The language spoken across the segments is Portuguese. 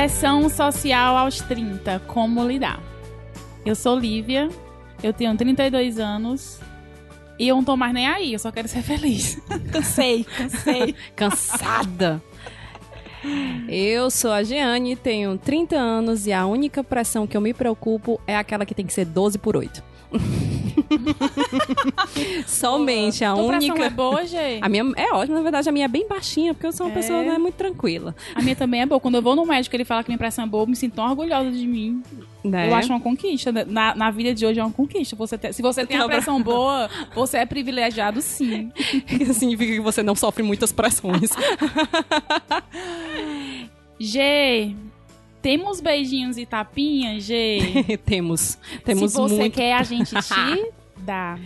Pressão social aos 30, como lidar? Eu sou Lívia, eu tenho 32 anos e eu não tô mais nem aí, eu só quero ser feliz. cansei, cansei. Cansada. Eu sou a Jeane, tenho 30 anos e a única pressão que eu me preocupo é aquela que tem que ser 12 por 8. Somente a Tua única. pressão é boa, gente? A minha é ótima, na verdade a minha é bem baixinha, porque eu sou uma É? pessoa não é muito tranquila. A minha também é boa. Quando eu vou no médico ele fala que minha pressão é boa, eu me sinto tão orgulhosa de mim. Né? Eu acho uma conquista. Na, na vida de hoje é uma conquista. Você ter- se você tem a pressão boa, você é privilegiado sim. significa que você não sofre muitas pressões. G, temos beijinhos e tapinhas, G? temos. Temos se você muito. quer, a gente te dá.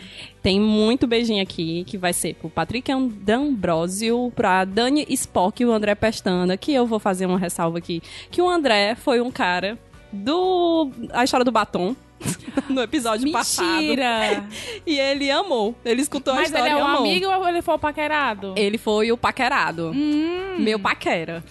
Tem muito beijinho aqui, que vai ser pro Patrick D'Ambrosio, pra Dani Spock e o André Pestana, que eu vou fazer uma ressalva aqui. Que o André foi um cara do... A história do batom. no episódio passado. Mentira! E ele amou. Ele escutou a Mas ele história é um amou. amigo ou ele foi o paquerado? Ele foi o paquerado. Hum. Meu paquera.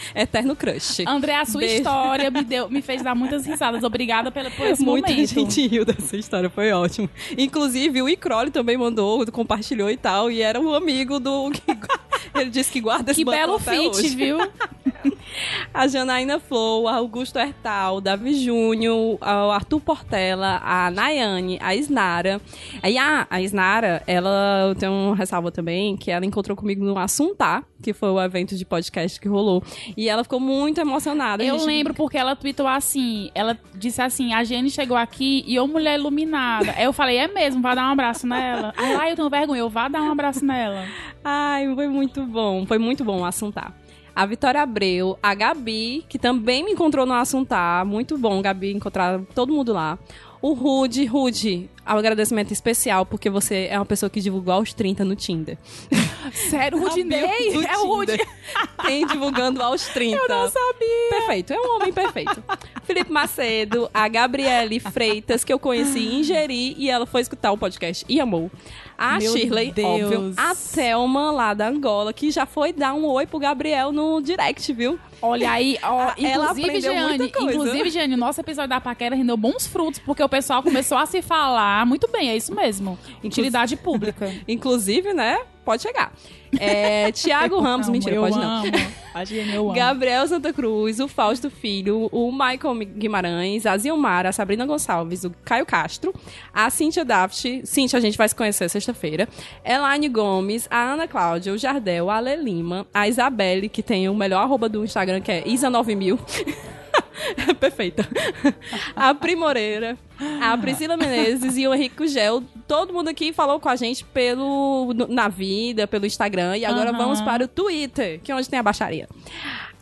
Eterno crush. André, a sua Beijo. história me, deu, me fez dar muitas risadas. Obrigada pela, por esse Muita momento. gente riu dessa história, foi ótimo. Inclusive, o Icrole também mandou, compartilhou e tal, e era um amigo do. Ele disse que guarda esse Que belo fit, hoje. viu? A Janaína Flow, a Augusto Hertal, Davi Júnior, o Arthur Portela, a Nayane, a Isnara. Aí a, a Isnara, ela tem um ressalva também, que ela encontrou comigo no Assuntar, que foi o evento de podcast que rolou. E ela ficou muito emocionada. Eu gente- lembro porque ela tweetou assim, ela disse assim, a Jenny chegou aqui e eu mulher iluminada. Aí eu falei, é mesmo, vai dar um abraço nela. Lá eu tenho vergonha, eu vá dar um abraço nela. Ai, foi muito bom. Foi muito bom o Assuntar. A Vitória Abreu, a Gabi, que também me encontrou no Assuntar. Muito bom, Gabi, encontrar todo mundo lá. O Rude, Rude, um agradecimento especial, porque você é uma pessoa que divulgou aos 30 no Tinder. Sério, Rudinei? É o Rude. Tem divulgando aos 30. Eu não sabia. Perfeito, é um homem perfeito. Felipe Macedo, a Gabriele Freitas, que eu conheci em Jeri, e ela foi escutar o podcast e amou. A Meu Shirley, Deus. óbvio. A Thelma, lá da Angola, que já foi dar um oi pro Gabriel no direct, viu? Olha aí, ó, Ela inclusive, Jeane, inclusive, Jeane, nosso episódio da paquera rendeu bons frutos, porque o pessoal começou a se falar. Muito bem, é isso mesmo. Utilidade pública. Inclusive, né? Pode chegar. É, Tiago Ramos, Amo, mentira, pode não. amo. A Jeane, eu amo. Gabriel Santa Cruz, o Fausto Filho, o Michael Guimarães, a Zilmara, a Sabrina Gonçalves, o Caio Castro, a Cíntia Daft, Cíntia, a gente vai se conhecer sexta-feira, Elaine Gomes, a Ana Cláudia, o Jardel, a Ale Lima, a Isabelle, que tem o melhor arroba do Instagram, que é Isa9000. Perfeita. A Primoreira, a Priscila Menezes e o Henrique Gel. Todo mundo aqui falou com a gente pelo na vida, pelo Instagram. E agora Aham. vamos para o Twitter, que é onde tem a baixaria.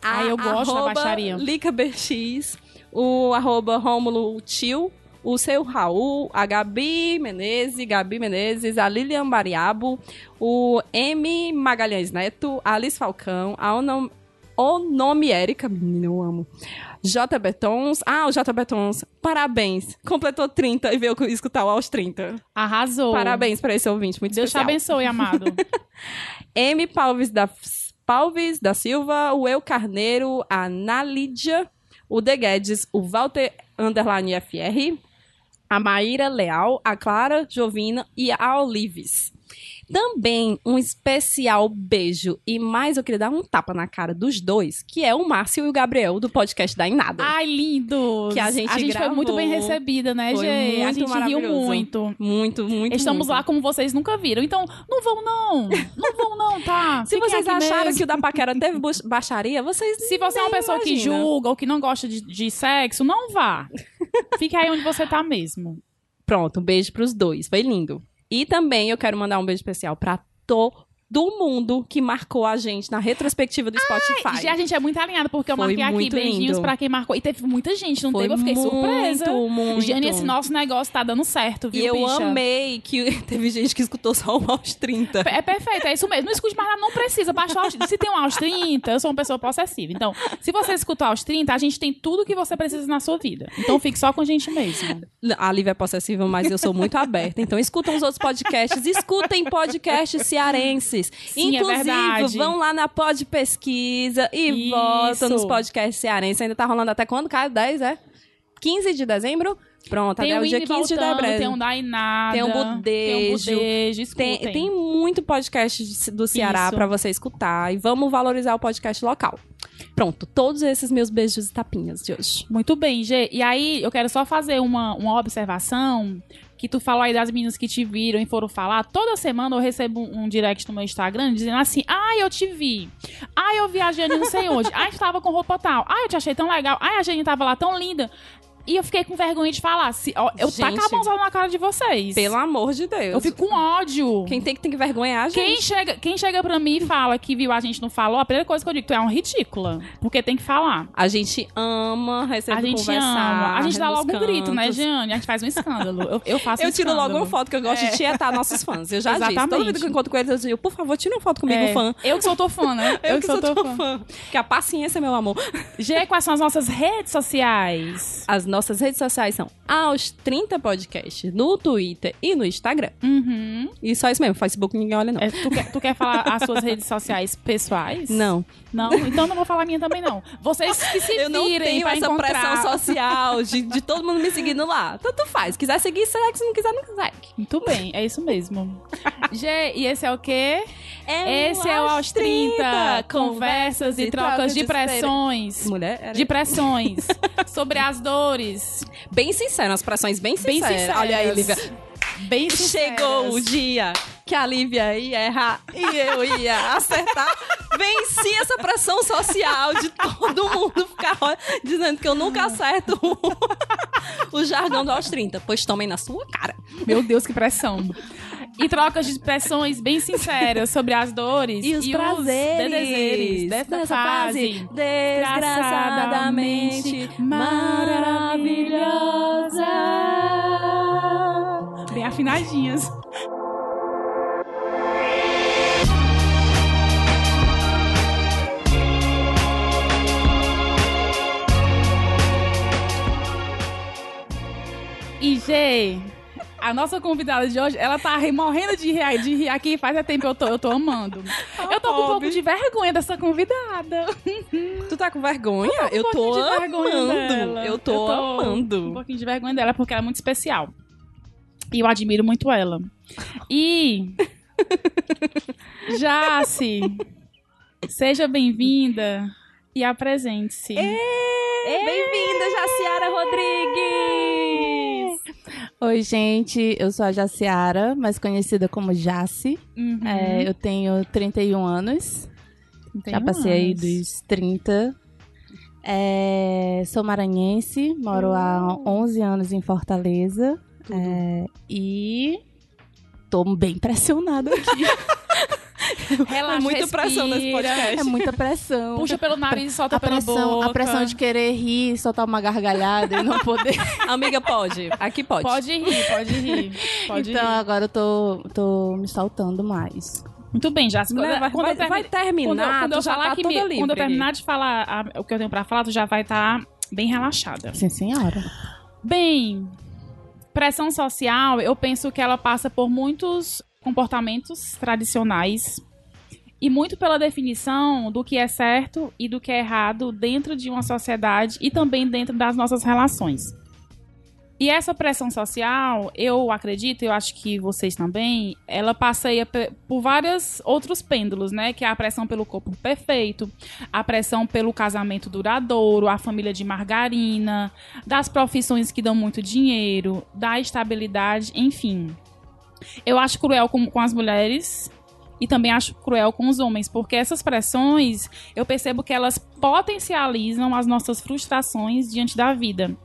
Ah, eu gosto da baixaria. LicaBX, o arroba Rômulo Tio, o seu Raul, a Gabi Menezes, Gabi Menezes, a Lilian Mariabo, o M Magalhães Neto, a Alice Falcão, a Onom, Onome Érica, menina, eu amo. J Betons, ah, o J Betons, parabéns, completou 30 e veio escutar o aos 30. Arrasou. Parabéns para esse ouvinte, muito Deus te especial. abençoe, amado. M. Palves da, Palves da Silva, o Eu Carneiro, a Nalídia, o De Guedes, o Walter Underline FR, a Maíra Leal, a Clara Jovina e a Olives. Também um especial beijo e mais eu queria dar um tapa na cara dos dois, que é o Márcio e o Gabriel do podcast da Inada. Ai, lindos. Que a gente foi gravou. muito bem recebida, né, Foi Gê? A gente riu muito. Muito, muito. Estamos muito. lá como vocês nunca viram. Então, não vão não. Não vão não, tá? Se Fiquem vocês acharam mesmo. que o da Paquera teve baixaria, vocês Se você é uma pessoa que imagina. julga ou que não gosta de, de sexo, não vá. Fique aí onde você tá mesmo. Pronto, um beijo pros dois. Foi lindo. E também eu quero mandar um beijo especial pra todo mundo que marcou a gente na retrospectiva do Spotify. Já a gente é muito alinhada, porque eu Foi marquei aqui beijinhos lindo. pra quem marcou. E teve muita gente, não Foi teve? Eu fiquei muito, surpresa. muito. Jane, esse nosso negócio tá dando certo, viu, E eu bicha? amei que teve gente que escutou só o aos 30. É perfeito, é isso mesmo. Não escute mais nada, não precisa baixar aos... Se tem um aos 30, eu sou uma pessoa possessiva. Então, se você escutar aos 30, a gente tem tudo que você precisa na sua vida. Então, fique só com a gente mesmo. A Lívia é possessiva, mas eu sou muito aberta. Então escutam os outros podcasts. Escutem podcasts cearenses. Podcasts. Sim, é Inclusive, verdade. vão lá na Pod Pesquisa e Isso. votam nos podcasts cearenses. Ainda tá rolando até quando, Caio? 10, é? 15 de dezembro? Pronto, Tem até o o dia Winnie 15 de voltando, dezembro. tem um Dainada. Tem um Tem um Budejo. Budejo, Tem, tem muito podcast de- do Ceará pra você escutar. E vamos valorizar o podcast local. Pronto, todos esses meus beijos e tapinhas de hoje. Muito bem, Gê. E aí, eu quero só fazer uma, uma observação que tu falou aí das meninas que te viram e foram falar. Toda semana eu recebo um, um direct no meu Instagram dizendo assim: Ai, eu te vi. Ai, eu viajei não sei onde. Ai, tu tava com roupa tal. Ai, eu te achei tão legal. Ai, a gente tava lá tão linda. E eu fiquei com vergonha de falar. Se, ó, eu Gente. taco a mãozada na cara de vocês. Pelo amor de Deus. Eu fico com ódio. Quem tem que tem que vergonhar a gente. Quem chega, quem chega pra mim e fala que viu a gente não falou, a primeira coisa que eu digo, tu é um ridícula. Porque tem que falar. A gente ama receber A gente conversar. ama. A gente dá logo um grito, né, cantos. Jeane? A gente faz um escândalo. Eu, eu faço um Eu tiro logo uma foto que eu gosto É. de tietar nossos fãs. Eu já disse. Exatamente. Toda vida que eu encontro com eles, eu digo, por favor, tira uma foto comigo, É, fã. Eu que sou tua fã, né? Eu, que sou tua fã. Que a paciência, meu amor. Gê, quais são as nossas redes sociais? As nossas redes sociais são aos 30 podcasts no Twitter e no Instagram. Uhum. E só isso mesmo, Facebook ninguém olha, não. É, tu, quer, tu quer falar as suas redes sociais pessoais? Não. Não? Então não vou falar a minha também, não. Vocês que se Eu não virem tenho essa encontrar... pressão social de, de todo mundo me seguindo lá. Tanto faz. Se quiser seguir, segue. Se não quiser, não segue. Muito bem, é isso mesmo. Gê, e esse é o quê? É Esse é o Aos 30, conversas e trocas de pressões. Mulher, era De pressões. sobre as dores. Bem sincero, as pressões bem Bem sinceras. sinceras. Olha aí, Lívia. Bem sinceras. Chegou o dia que a Lívia ia errar e eu ia acertar. Venci essa pressão social de todo mundo ficar dizendo que eu nunca acerto o, o jargão do aos 30. Pois tomem na sua cara. Meu Deus, que pressão. E trocas de expressões bem sinceras sobre as dores E os prazeres desejeres dessa dessa fase desgraçadamente maravilhosa. Bem afinadinhas. E, a nossa convidada de hoje, ela tá morrendo de rir, de rir aqui faz tempo, eu tô, eu tô amando. eu tô com um pouco de vergonha dessa convidada. Tu tá com vergonha? Um eu tô pouquinho de vergonha amando. Eu tô Um amando. pouquinho de vergonha dela, porque ela é muito especial. E eu admiro muito ela. E. Jace, seja bem-vinda e apresente-se. Bem-vinda, Jaciara Rodrigues! Oi, gente. Eu sou a Jaciara, mais conhecida como Jace. Uhum. É, eu tenho 31 anos. Tem Já passei aí anos. dos 30. É, sou maranhense, moro há 11 anos em Fortaleza. É, e tô bem pressionada aqui. Relaxa, É muita pressão nesse respira, podcast. é muita pressão. Puxa pelo nariz e solta a pela pressão, boca. a pressão de querer rir, soltar uma gargalhada e não poder. Amiga, pode. Aqui pode. Pode rir, pode rir. Pode então rir. agora eu tô, tô me soltando mais. Muito bem, Jace. Quando, Vai, quando vai, eu termi- vai terminar, quando, eu- quando eu já falar tá que toda me- livre. quando eu terminar de falar a- o que eu tenho pra falar, tu já vai estar bem relaxada. Sim, senhora. Bem, pressão social, eu penso que ela passa por muitos comportamentos tradicionais e muito pela definição do que é certo e do que é errado dentro de uma sociedade e também dentro das nossas relações. E essa pressão social, eu acredito, eu acho que vocês também, ela passeia por vários outros pêndulos, né? Que é a pressão pelo corpo perfeito, a pressão pelo casamento duradouro, a família de margarina, das profissões que dão muito dinheiro, da estabilidade, enfim. Eu acho cruel com, com as mulheres e também acho cruel com os homens, porque essas pressões, eu percebo que elas potencializam as nossas frustrações diante da vida.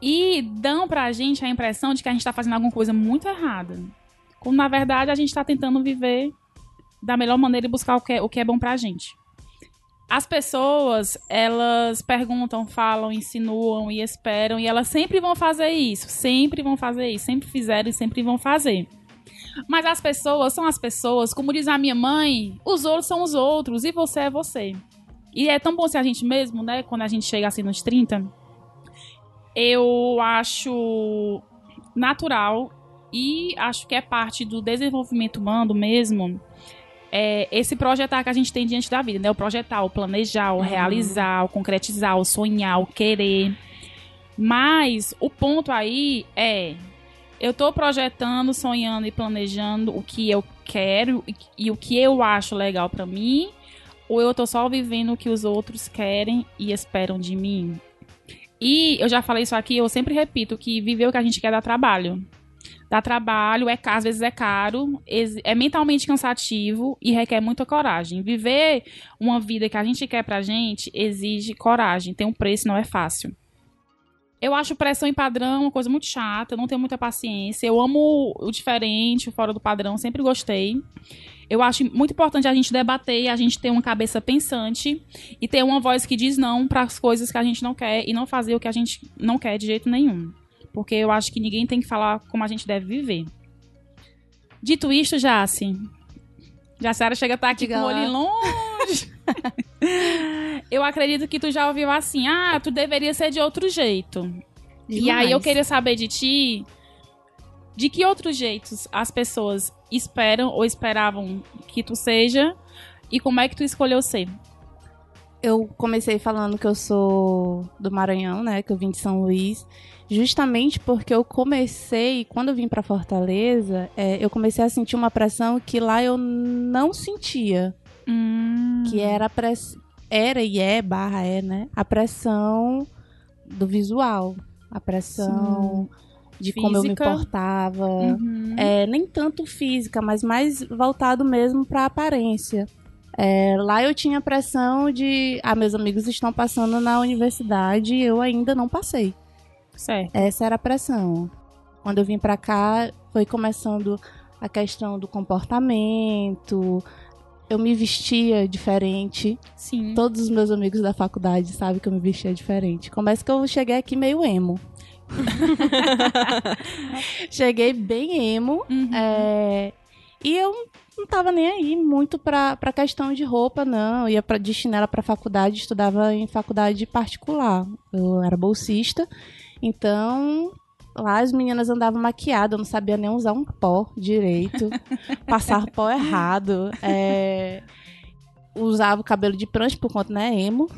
E dão pra gente a impressão de que a gente tá fazendo alguma coisa muito errada. Quando na verdade a gente tá tentando viver da melhor maneira e buscar o que é, o que é bom pra gente. As pessoas, elas perguntam, falam, insinuam e esperam, e elas sempre vão fazer isso, sempre vão fazer isso, sempre fizeram e sempre vão fazer. Mas as pessoas são as pessoas, como diz a minha mãe, os outros são os outros e você é você. E é tão bom ser a gente mesmo, né? Quando a gente chega assim nos 30. Eu acho natural e acho que é parte do desenvolvimento humano mesmo é esse projetar que a gente tem diante da vida, né? O projetar, o planejar, o realizar, o concretizar, o sonhar, o querer. Mas o ponto aí é eu tô projetando, sonhando e planejando o que eu quero e, o que eu acho legal pra mim, ou eu tô só vivendo o que os outros querem e esperam de mim? E eu já falei isso aqui, eu sempre repito que viver o que a gente quer dá trabalho. Dá trabalho, é, às vezes é caro, é mentalmente cansativo e requer muita coragem. Viver uma vida que a gente quer pra gente exige coragem, tem um preço, não é fácil. Eu acho pressão em padrão uma coisa muito chata, eu não tenho muita paciência. Eu amo o diferente, o fora do padrão, sempre gostei. Eu acho muito importante a gente debater, a gente ter uma cabeça pensante e ter uma voz que diz não para as coisas que a gente não quer e não fazer o que a gente não quer de jeito nenhum. Porque eu acho que ninguém tem que falar como a gente deve viver. Dito isto, Jace. Jaciara chega a estar aqui Diga com o olho lá. longe. eu acredito que tu já ouviu assim, ah, tu deveria ser de outro jeito. E aí eu queria saber de ti, de que outros jeitos as pessoas esperam ou esperavam que tu seja e como é que tu escolheu ser. Eu comecei falando que eu sou do Maranhão, né? Que eu vim de São Luís. Justamente porque eu comecei, quando eu vim pra Fortaleza, é, eu comecei a sentir uma pressão que lá eu não sentia. Hum, Que era a press... era e é, barra é, né? A pressão do visual. A pressão de como eu me Física. portava. Uhum. É, nem tanto física, mas mais voltado mesmo pra aparência. É, lá eu tinha a pressão de. Ah, meus amigos estão passando na universidade e eu ainda não passei. Certo. Essa era a pressão. Quando eu vim pra cá, foi começando a questão do comportamento. Eu me vestia diferente. Sim. Todos os meus amigos da faculdade sabem que eu me vestia diferente. Começa que eu cheguei aqui meio emo. cheguei bem emo. Uhum. É, e eu não tava nem aí muito pra, pra questão de roupa, não. Eu ia pra, de chinela pra faculdade, estudava em faculdade particular. Eu era bolsista. Então, lá as meninas andavam maquiadas, eu não sabia nem usar um pó direito. passar pó errado. É, usava o cabelo de prancha por conta, né? Emo.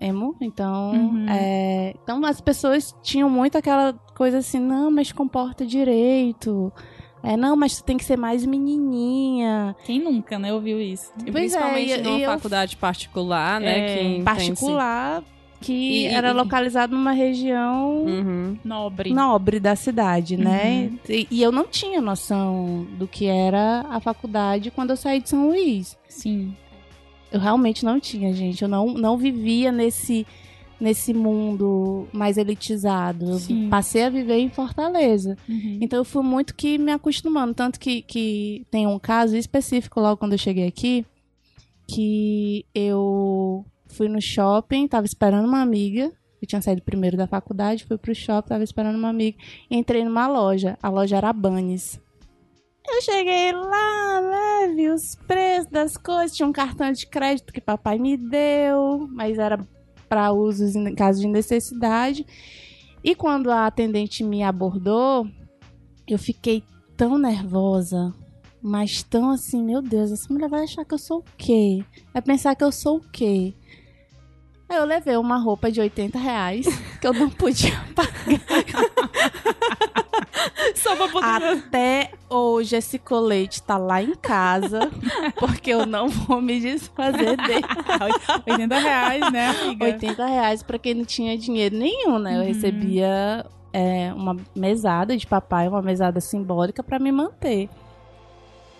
Emo, então, Uhum. é, então as pessoas tinham muito aquela coisa assim, não, mas comporta direito, é, não, mas tu tem que ser mais menininha. Quem nunca, né, ouviu isso? Pois é, principalmente e- numa e eu- faculdade particular, né? É, Particular, que E- era e- localizado numa região Uhum. Nobre. nobre da cidade, né? Uhum. E, e eu não tinha noção do que era a faculdade quando eu saí de São Luís. Sim. Eu realmente não tinha, gente. Eu não, não vivia nesse, nesse mundo mais elitizado. Eu Sim. passei a viver em Fortaleza. Uhum. Então eu fui muito que me acostumando. Tanto que, que tem um caso específico logo quando eu cheguei aqui, que eu fui no shopping, tava esperando uma amiga. Eu tinha saído primeiro da faculdade, fui pro shopping, tava esperando uma amiga. Entrei numa loja. A loja era a Bunnies. Eu cheguei lá, né? Vi os preços das coisas. Tinha um cartão de crédito que papai me deu, mas era para usos em caso de necessidade. E quando a atendente me abordou, eu fiquei tão nervosa, mas tão assim, meu Deus, essa mulher vai achar que eu sou o quê? Vai pensar que eu sou o quê? Aí eu levei uma roupa de 80 reais que eu não podia Só pra poder. Até hoje esse colete tá lá em casa, porque eu não vou me desfazer dele. 80 reais, né, amiga? 80 reais pra quem não tinha dinheiro nenhum, né? Eu Uhum. recebia é, uma mesada de papai, uma mesada simbólica pra me manter.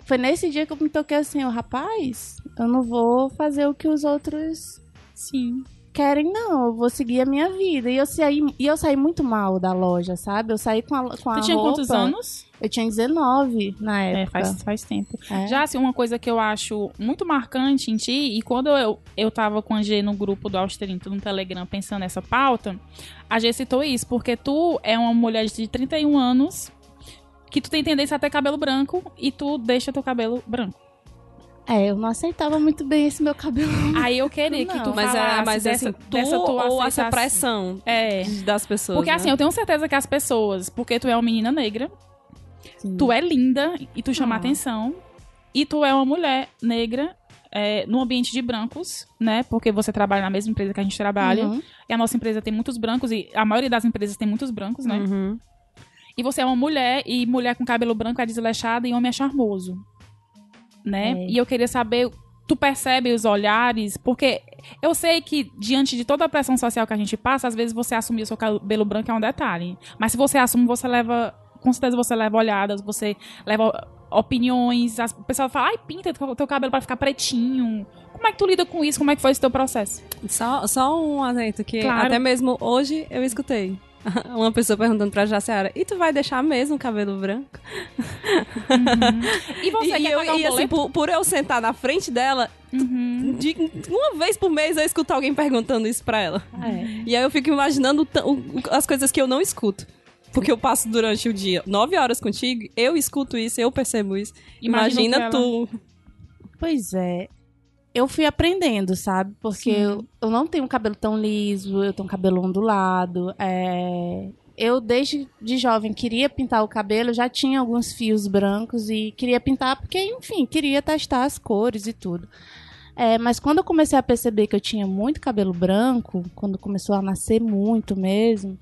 Foi nesse dia que eu me toquei assim, ó, rapaz, eu não vou fazer o que os outros Sim. Querem, não. Eu vou seguir a minha vida. E eu saí, e eu saí muito mal da loja, sabe? Eu saí com a, com a Tu tinha roupa... quantos anos? Eu tinha 19 na É, época. faz, faz tempo. É. Já, assim, uma coisa que eu acho muito marcante em ti, e quando eu, eu tava com a G no grupo do Austerinto no Telegram pensando nessa pauta, a G citou isso, porque tu é uma mulher de 31 anos que tu tem tendência a ter cabelo branco e tu deixa teu cabelo branco. É, eu não aceitava muito bem esse meu cabelo. Aí eu queria que Não. tu Mas, falasse é, mas dessa, assim, tu dessa tua ou essa pressão É. das pessoas. Porque né? assim, eu tenho certeza que as pessoas, porque tu é uma menina negra, tu é linda e tu chama Ah. atenção. E tu é uma mulher negra é, no ambiente de brancos, né? Porque você trabalha na mesma empresa que a gente trabalha. Uhum. E a nossa empresa tem muitos brancos e a maioria das empresas tem muitos brancos, né? Uhum. E você é uma mulher e mulher com cabelo branco é desleixada e homem é charmoso. Né? É. E eu queria saber, tu percebe os olhares? Porque eu sei que diante de toda a pressão social que a gente passa, às vezes você assumir o seu cabelo branco é um detalhe. Mas se você assume, você leva, com certeza você leva olhadas, você leva opiniões, as, o pessoal fala, ai, pinta teu, teu cabelo para ficar pretinho. Como é que tu lida com isso? Como é que foi esse teu processo? Só, só um adendo que Claro. até mesmo hoje eu escutei. Uma pessoa perguntando pra Jaciara, e tu vai deixar mesmo o cabelo branco? E você e, quer eu, pagar um e assim, por, por eu sentar na frente dela, Uhum. de, uma vez por mês eu escuto alguém perguntando isso pra ela. É. E aí eu fico imaginando o o- as coisas que eu não escuto. Porque eu passo durante o dia nove horas contigo, eu escuto isso, eu percebo isso. Imagina ela- tu. Pois é. Eu fui aprendendo, sabe? Porque eu, eu não tenho um cabelo tão liso, eu tenho um cabelo ondulado. é, Eu, desde de jovem, queria pintar o cabelo, já tinha alguns fios brancos e queria pintar porque, enfim, queria testar as cores e tudo. É, mas quando eu comecei a perceber que eu tinha muito cabelo branco, quando começou a nascer muito mesmo,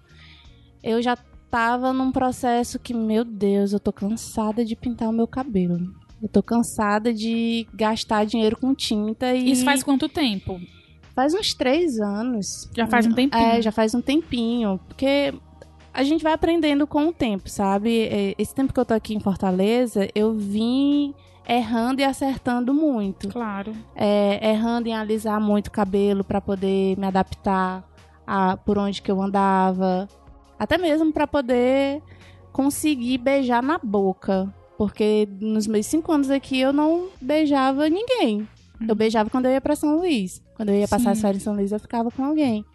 eu já tava num processo que, meu Deus, eu tô cansada de pintar o meu cabelo. Eu tô cansada de gastar dinheiro com tinta e. Isso faz quanto tempo? faz uns três anos. Já faz um tempinho. É, já faz um tempinho. Porque a gente vai aprendendo com o tempo, sabe? É, Esse tempo que eu tô aqui em Fortaleza, eu vim errando e acertando muito. Claro. É, errando em alisar muito o cabelo para poder me adaptar a por onde que eu andava, até mesmo para poder conseguir beijar na boca, porque nos meus cinco anos aqui eu não beijava ninguém. Eu beijava quando eu ia para São Luís. Quando eu ia passar Sim. as férias em São Luís, eu ficava com alguém,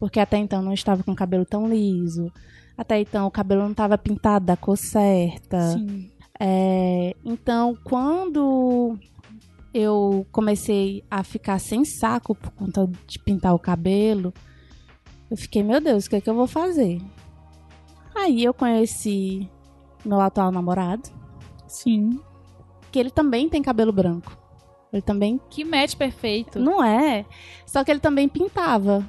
porque até então eu não estava com o cabelo tão liso. Até então o cabelo não estava pintado da cor certa. É, então, quando eu comecei a ficar sem saco por conta de pintar o cabelo, eu fiquei, meu Deus, o que é que eu vou fazer? Aí eu conheci meu atual namorado, Sim. que ele também tem cabelo branco. Ele também Que match perfeito. não é. Só que ele também pintava.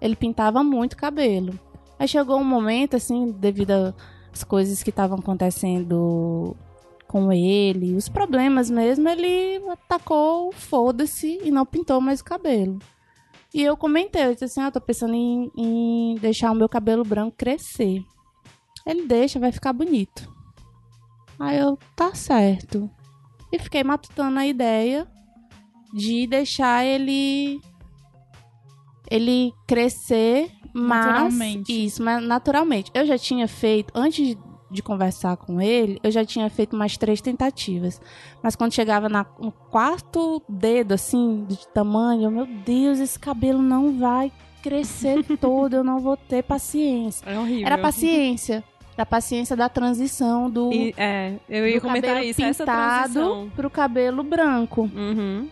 Ele pintava muito cabelo. Aí chegou um momento, assim, devido às coisas que estavam acontecendo com ele, os problemas mesmo, ele atacou, foda-se, e não pintou mais o cabelo. E eu comentei, eu disse assim, ah, tô pensando em, em deixar o meu cabelo branco crescer. Ele deixa, vai ficar bonito. Aí eu, tá certo. E fiquei matutando a ideia de deixar ele ele crescer mas Naturalmente. isso mas naturalmente eu já tinha feito antes de, conversar com ele eu já tinha feito umas três tentativas mas quando chegava na, no quarto dedo assim de tamanho eu, meu Deus esse cabelo não vai crescer todo eu não vou ter paciência É horrível. era paciência da paciência da transição do, E, é, eu ia comentar isso, essa pintado transição. pro cabelo branco Uhum.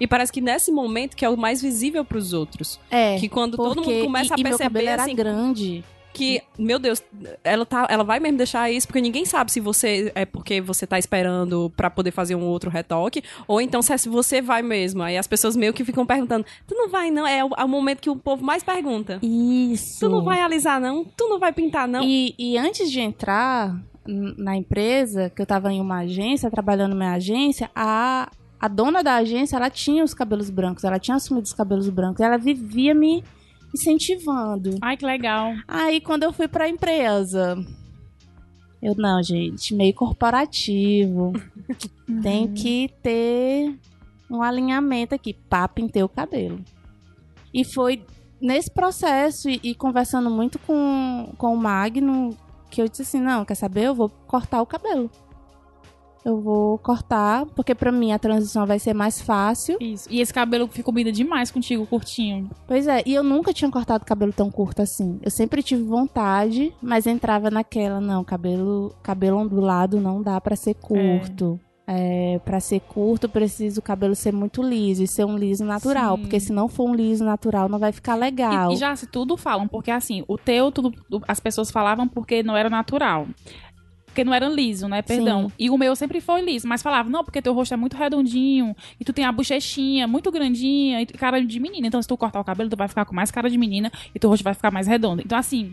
E parece que nesse momento que é o mais visível pros outros. É. Que quando todo mundo começa e, a e meu cabelo perceber era assim, grande. Que, meu Deus, ela, tá, ela vai mesmo deixar isso, porque ninguém sabe se você é porque você tá esperando pra poder fazer um outro retoque, ou então se é se você vai mesmo. Aí as pessoas meio que ficam perguntando: tu não vai, não? É o, é o momento que o povo mais pergunta. Isso. Tu não vai alisar, não? Tu não vai pintar, não? E, e antes de entrar na empresa, que eu tava em uma agência, trabalhando na minha agência, a, a dona da agência, ela tinha os cabelos brancos, ela tinha assumido os cabelos brancos, ela vivia me incentivando. Ai, que legal. Aí quando eu fui pra empresa, eu não, gente, meio corporativo. Tem que ter um alinhamento aqui. Pá, pintei o cabelo. E foi nesse processo e, e conversando muito com, com o Magno que eu disse assim: não, quer saber? Eu vou cortar o cabelo. Eu vou cortar, porque pra mim a transição vai ser mais fácil. Isso. E esse cabelo ficou combina demais contigo, curtinho. Pois é, e eu nunca tinha cortado cabelo tão curto assim. Eu sempre tive vontade, mas entrava naquela, não, cabelo, cabelo ondulado não dá pra ser curto. É, para ser curto, precisa o cabelo ser muito liso e ser um liso natural, Sim. porque se não for um liso natural não vai ficar legal. E, e já se tudo falam, porque assim, o teu, tudo, as pessoas falavam porque não era natural. Porque não era liso, né? Perdão. Sim. E o meu sempre foi liso. Mas falava, não, porque teu rosto é muito redondinho. E tu tem a bochechinha muito grandinha. E cara de menina. Então, se tu cortar o cabelo, tu vai ficar com mais cara de menina. E teu rosto vai ficar mais redondo. Então, assim,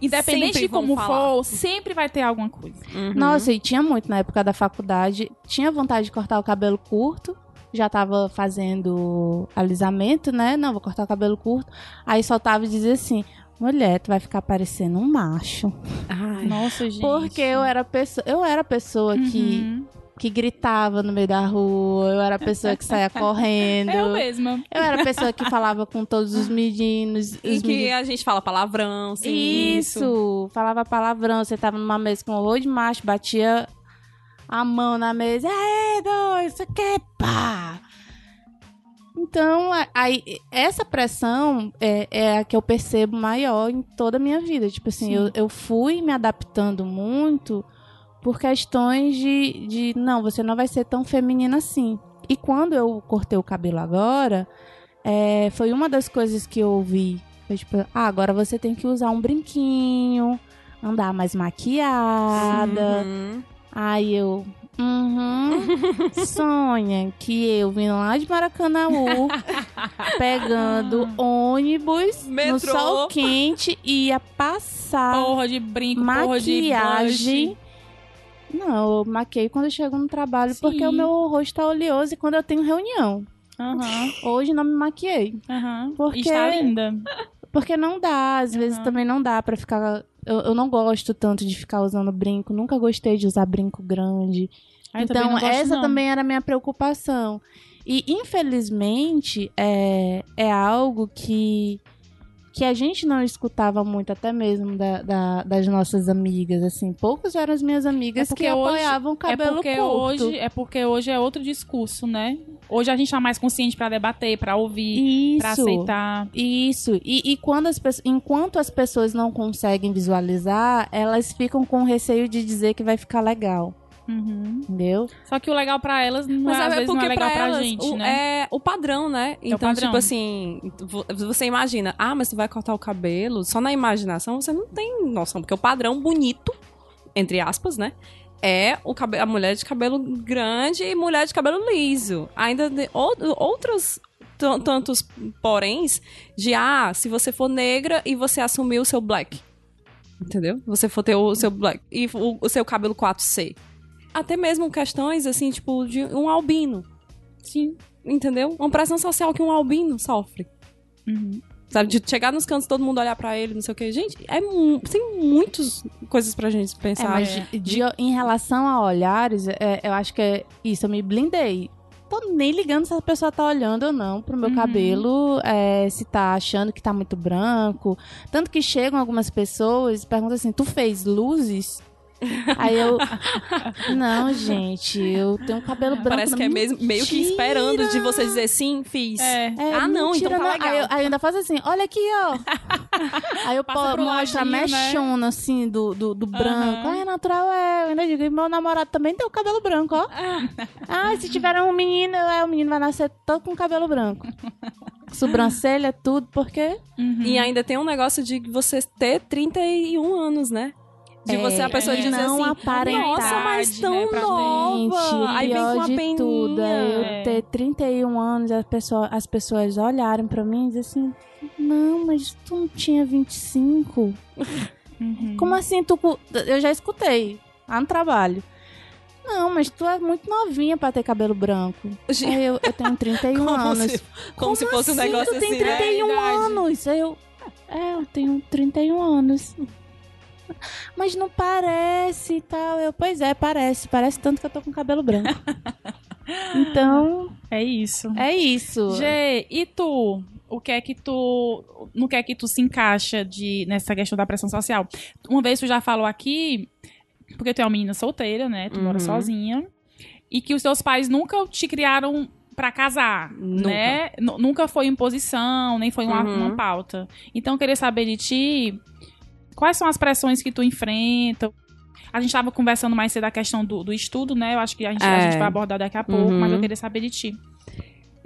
independente Sempre de como for, sempre vai ter alguma coisa. Uhum. Nossa, e tinha muito na época da faculdade. Tinha vontade de cortar o cabelo curto. Já tava fazendo alisamento, né? Não, vou cortar o cabelo curto. Aí soltava e dizia assim: mulher, tu vai ficar parecendo um macho. Ai. Nossa, gente. Porque eu era pessoa, eu era a pessoa que, Uhum. que gritava no meio da rua, eu era a pessoa que saía correndo. Eu mesma. Eu era a pessoa que falava com todos os meninos. Em os que meninos- a gente fala palavrão, sim, Isso. isso. falava palavrão. Você tava numa mesa com um horror de macho, batia a mão na mesa. Aê, dois, isso aqui é pá. Então, aí, essa pressão é, é a que eu percebo maior em toda a minha vida. Tipo assim, Sim. eu, eu fui me adaptando muito por questões de, de, não, você não vai ser tão feminina assim. E quando eu cortei o cabelo agora, é, foi uma das coisas que eu ouvi. Foi tipo, ah, agora você tem que usar um brinquinho, andar mais maquiada. Uhum. Aí eu. Uhum. Sonha que eu vim lá de Maracanãú pegando ônibus no Metrô. sol quente e ia passar Porra de brinco, porra de maquiagem. Não, eu maquei quando eu chego no trabalho Sim. porque o meu rosto tá oleoso e quando eu tenho reunião. Aham, Hoje não me maquiei. aham. Porque- Está linda. Porque não dá, às vezes Aham. também não dá pra ficar. Eu, eu não gosto tanto de ficar usando brinco, nunca gostei de usar brinco grande. Ai, também então, gosto, essa não. também era a minha preocupação. E, infelizmente, é, é algo que, que a gente não escutava muito, até mesmo da- da- das nossas amigas. Assim, poucas eram as minhas amigas É porque que hoje- apoiavam o É cabelo porque, curto. hoje, é porque hoje é outro discurso, né? Hoje a gente tá mais consciente pra debater, pra ouvir, Isso. aceitar. Isso. E, e quando as pessoas, enquanto as pessoas não conseguem visualizar, elas ficam com receio de dizer que vai ficar legal. Uhum. Entendeu? Só que o legal pra elas não Mas é, às é vezes não é legal pra pra, elas gente, o, né? é o padrão, né? Então, padrão. tipo assim, vo- você imagina, ah, mas tu vai cortar o cabelo, só na imaginação você não tem noção, porque o padrão bonito, entre aspas, né? É o cabe a mulher de cabelo grande e mulher de cabelo liso. Ainda de, ou- outros tan- tantos poréns de, ah, se você for negra e você assumir o seu black. Entendeu? Você for ter o seu black e o, o seu cabelo 4C. Até mesmo questões, assim, tipo, de um albino. Sim. Entendeu? Uma pressão social que um albino sofre. Uhum. Sabe? De chegar nos cantos, todo mundo olhar pra ele, não sei o quê. Gente, é, tem muitas coisas pra gente É, pensar. mas de- de- em relação a olhares, é, eu acho que é isso, eu me blindei. Tô nem ligando se a pessoa tá olhando ou não pro meu Uhum. cabelo, é, se tá achando que tá muito branco. Tanto que chegam algumas pessoas e perguntam assim: tu fez luzes? Aí eu. Não, gente, eu tenho um cabelo branco. Parece que é mesmo, meio que esperando de você dizer sim, fiz. É. É, ah, não, mentira, então tá legal. Aí eu, aí eu ainda faço assim, olha aqui, ó. aí eu mostro a né? mechona, assim, do, do, do branco. Aham. Ah, é natural, é. Eu ainda digo, e meu namorado também tem o cabelo branco, ó. ah, se tiver um menino, é, o menino vai nascer todo com cabelo branco. Sobrancelha, tudo, porque... Uhum. E ainda tem um negócio de você ter 31 anos, né? De É, você, a pessoa é. dizer assim, aparentar. nossa, mas tão né, nova. Gente, Aí vem com a de peninha. tudo é eu É. ter 31 anos, as pessoas, as pessoas olharem pra mim e dizer assim, não, mas tu não tinha 25? Uhum. Como assim tu. Eu já escutei lá no trabalho. Não, mas tu é muito novinha pra ter cabelo branco. Aí eu, eu tenho 31 como anos. se, como se fosse um assim? negócio tu assim, tem né? 31 Verdade. anos. Aí eu. É, eu tenho 31 anos. Mas não parece e tal. Eu, pois é, parece. Parece tanto que eu tô com cabelo branco. Então, É isso. é isso. Gê, e tu? O que é que tu. No que é que tu se encaixa de, nessa questão da pressão social? Uma vez tu já falou aqui, porque tu é uma menina solteira, né? Tu mora Uhum. sozinha. E que os teus pais nunca te criaram pra casar, Nunca. né? Nu- Nunca foi imposição, nem foi uma, Uhum. uma pauta. Então, eu queria saber de ti quais são as pressões que tu enfrenta. A gente tava conversando mais cedo da questão do, do estudo, né? Eu acho que a gente, a É. gente vai abordar daqui a pouco, Uhum. mas eu queria saber de ti.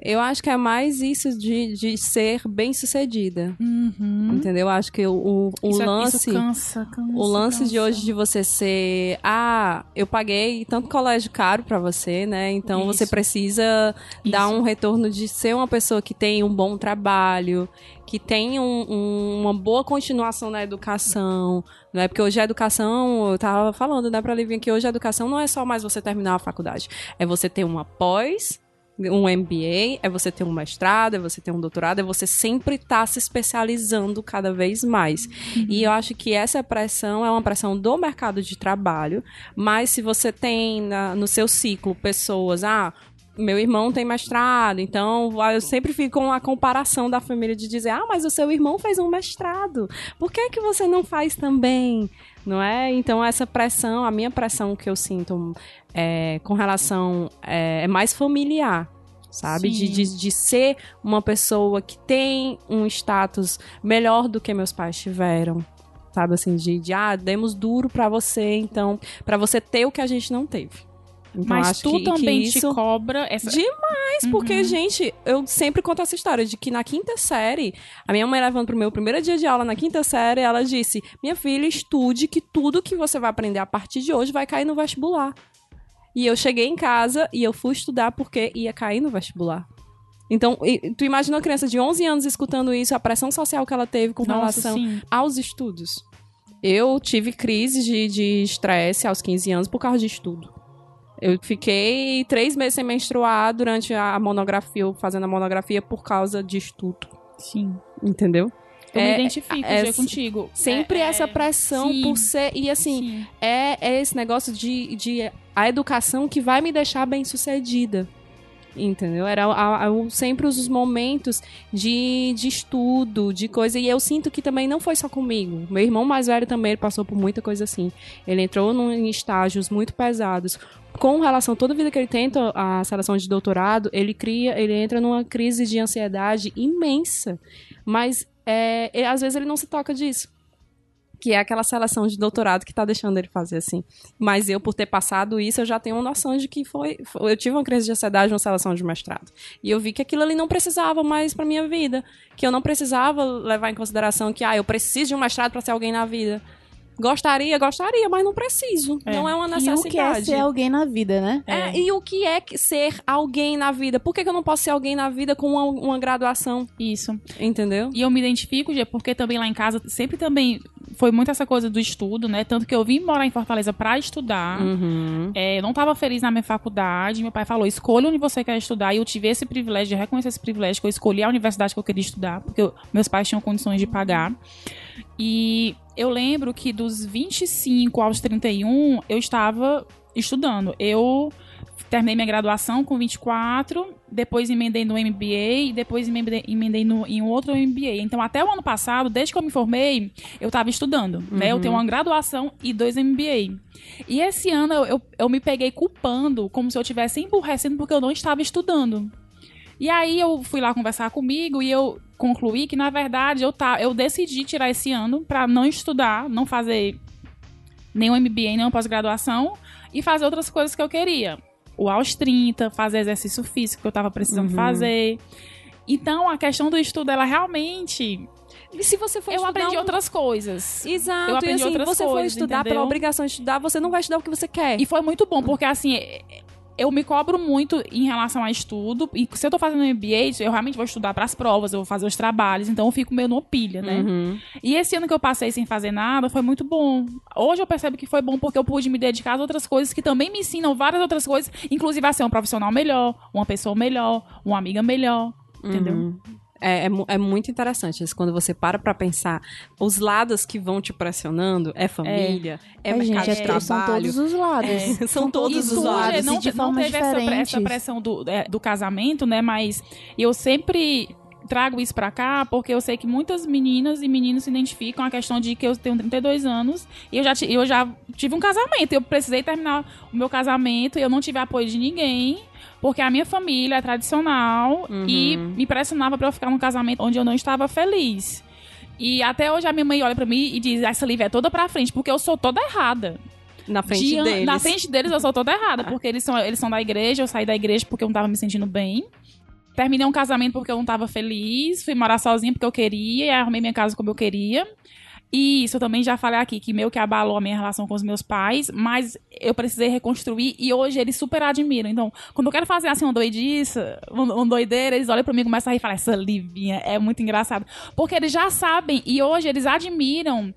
Eu acho que é mais isso de, de ser bem sucedida. Uhum. Entendeu? Eu acho que o, o, o Isso é- lance. Isso cansa, cansa, O lance de cansa. hoje de você ser, ah, eu paguei tanto colégio caro pra você, né? Então você Isso. precisa dar Isso. um retorno de ser uma pessoa que tem um bom trabalho, que tem um- um- uma boa continuação na educação, não é? Porque hoje a educação, eu tava falando, né, pra Livinha, que hoje a educação não é só mais você terminar a faculdade, é você ter uma pós, um MBA, é você ter um mestrado, é você ter um doutorado, é você sempre estar se especializando cada vez mais. E eu acho que essa pressão é uma pressão do mercado de trabalho, mas se você tem na- no seu ciclo pessoas, ah, meu irmão tem mestrado, então ah, eu sempre fico com a comparação da família de dizer, ah, mas o seu irmão fez um mestrado, por que que você não faz também? Não é? Então essa pressão, a minha pressão que eu sinto é, com relação é, é mais familiar, sabe? De, de, de ser uma pessoa que tem um status melhor do que meus pais tiveram. Sabe assim, de, de ah, demos duro pra você, então, pra você ter o que a gente não teve. Então, Mas tu que, que também isso... te cobra essa. Demais, porque, gente, eu sempre conto essa história de que na quinta série, a minha mãe levando pro meu primeiro dia de aula na quinta série, ela disse: Minha filha, estude que tudo que você vai aprender a partir de hoje vai cair no vestibular. E eu cheguei em casa e eu fui estudar porque ia cair no vestibular. Então, tu imagina uma criança de 11 anos escutando isso, a pressão social que ela teve com Nossa, relação sim. aos estudos. Eu tive crise de de estresse aos 15 anos por causa de estudo. Eu fiquei três meses sem menstruar durante a monografia, fazendo a monografia por causa de estudo. Sim. Entendeu? Eu É- me identifico é- contigo. Sempre É- é- essa pressão sim. por ser. E assim, Sim. é, é esse negócio de, de a educação que vai me deixar bem sucedida. Entendeu? Era a- a- sempre os momentos de, de estudo, de coisa. E eu sinto que também não foi só comigo. Meu irmão mais velho também passou por muita coisa assim. Ele entrou num- em estágios muito pesados. Com relação, toda vida que ele tenta a seleção de doutorado, ele cria, ele entra numa crise de ansiedade imensa. Mas é, ele- às vezes ele não se toca disso que é aquela seleção de doutorado que tá deixando ele fazer assim. Mas eu, por ter passado isso, eu já tenho uma noção de que foi. foi- eu tive uma crise de ansiedade numa seleção de mestrado. E eu vi que aquilo ali não precisava mais pra minha vida. Que eu não precisava levar em consideração que, ah, eu preciso de um mestrado pra ser alguém na vida. Gostaria, gostaria, mas não preciso. É. Não é uma E necessidade. o que é ser alguém na vida, né? É, e o que é que ser alguém na vida? Por que, que eu não posso ser alguém na vida com uma, uma graduação? Isso. Entendeu? E eu me identifico, Gê, porque também lá em casa sempre também foi muito essa coisa do estudo, né? Tanto que eu vim morar em Fortaleza pra estudar. Uhum. É, eu não estava feliz na minha faculdade. Meu pai falou: escolha onde você quer estudar. E eu tive esse privilégio de reconhecer esse privilégio, que eu escolhi a universidade que eu queria estudar, porque eu- meus pais tinham condições de pagar. E eu lembro que dos 25 aos 31, eu estava estudando. Eu terminei minha graduação com 24, depois emendei no MBA e depois emendei, emendei no, em outro MBA. Então, até o ano passado, desde que eu me formei, eu estava estudando. Né? Eu tenho uma graduação e dois MBA. E esse ano eu, eu, eu me peguei culpando, como se eu estivesse emburrecendo porque eu não estava estudando. E aí eu fui lá conversar comigo e eu concluí que, na verdade, eu, tá, eu decidi tirar esse ano pra não estudar, não fazer nenhum MBA, nenhuma pós-graduação e fazer outras coisas que eu queria. O aos 30, fazer exercício físico que eu tava precisando Uhum. fazer. Então, a questão do estudo, ela realmente. E se você for eu aprendi um- outras coisas. Exato, Eu aprendi e assim, outras você for coisas, estudar entendeu? pela obrigação de estudar, você não vai estudar o que você quer. E foi muito bom, porque assim, eu me cobro muito em relação a estudo. E se eu tô fazendo MBA, eu realmente vou estudar pras provas, eu vou fazer os trabalhos, então eu fico meio numa pilha, né? Uhum. E esse ano que eu passei sem fazer nada foi muito bom. Hoje eu percebo que foi bom porque eu pude me dedicar a outras coisas que também me ensinam várias outras coisas, inclusive a ser um profissional melhor, uma pessoa melhor, uma amiga melhor, entendeu? Uhum. É, é, mu- é muito interessante isso, quando você para pra pensar os lados que vão te pressionando, é família, é, É, mercado gente, de é- são trabalho. todos os lados. É, são todos E os lados. Não, e de não teve essa, essa pressão do, é, do casamento, né? Mas eu sempre trago isso pra cá porque eu sei que muitas meninas e meninos se identificam a questão de que eu tenho 32 anos e eu já, eu já tive um casamento. Eu precisei terminar o meu casamento e eu não tive apoio de ninguém. Porque a minha família é tradicional Uhum. e me pressionava pra eu ficar num casamento onde eu não estava feliz. E até hoje a minha mãe olha pra mim e diz: essa Lívia é toda pra frente, porque eu sou toda errada. Na frente Dian- deles. Na frente deles eu sou toda errada, porque eles são, eles são da igreja, eu saí da igreja porque eu não tava me sentindo bem. terminei um casamento porque eu não tava feliz, fui morar sozinha porque eu queria, e arrumei minha casa como eu queria. E isso eu também já falei aqui, que meio que abalou a minha relação com os meus pais, mas eu precisei reconstruir e hoje eles super admiram. Então, quando eu quero fazer assim uma doidice, uma um doideira, eles olham pra mim e começam a rir e falam, essa Livinha é muito engraçado. Porque eles já sabem e hoje eles admiram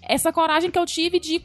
essa coragem que eu tive de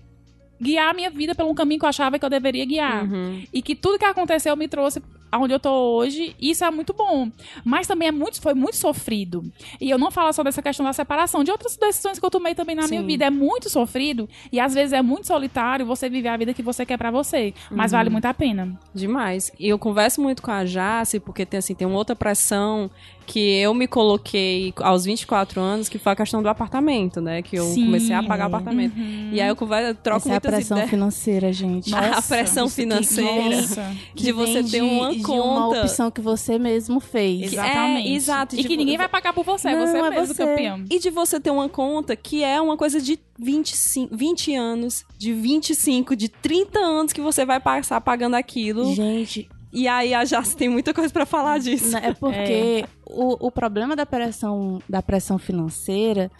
guiar a minha vida pelo um caminho que eu achava que eu deveria guiar. Uhum. E que tudo que aconteceu me trouxe aonde eu tô hoje, e isso é muito bom. Mas também é muito, foi muito sofrido. E eu não falo só dessa questão da separação, de outras decisões que eu tomei também na minha Sim. vida. É muito sofrido e às vezes é muito solitário você viver a vida que você quer pra você. Mas Uhum. vale muito a pena. Demais. E eu converso muito com a Jace, porque tem, assim, tem uma outra pressão que eu me coloquei aos 24 anos, que foi a questão do apartamento, né? Que eu Sim. comecei a pagar apartamento. E aí eu converso, eu troco Essa é a muitas pressão ideias. financeira, gente. a pressão que- financeira. Nossa. de você ter uma de conta. uma opção que você mesmo fez. Exa- Exatamente. É, exato. E Tipo, que ninguém vai pagar por você, é Não, você é mesmo você. campeão. E de você ter uma conta que é uma coisa de 25, 20 anos, de 25, de 30 anos que você vai passar pagando aquilo. Gente, E aí a Jace tem muita coisa pra falar disso. é porque O, o problema da pressão, da pressão financeira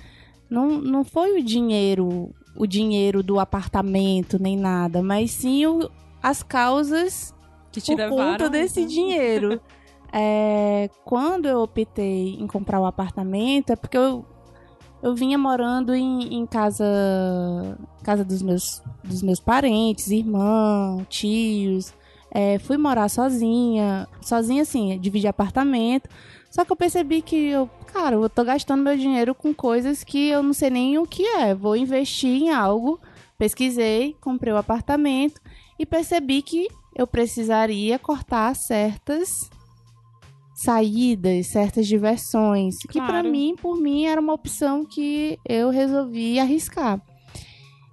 não, não foi o dinheiro, o dinheiro do apartamento, nem nada, mas sim o- as causas Que te por levaram. conta desse dinheiro. É, quando eu optei em comprar o apartamento, é porque eu, eu vinha morando em, em casa casa dos meus, dos meus parentes, irmãos, tios. É, fui morar sozinha, sozinha assim, dividir apartamento. Só que eu percebi que eu, cara, eu tô gastando meu dinheiro com coisas que eu não sei nem o que é. Vou investir em algo. Pesquisei, comprei o apartamento e percebi que eu precisaria cortar certas saídas, certas diversões, que pra Claro. mim, por mim, era uma opção que eu resolvi arriscar.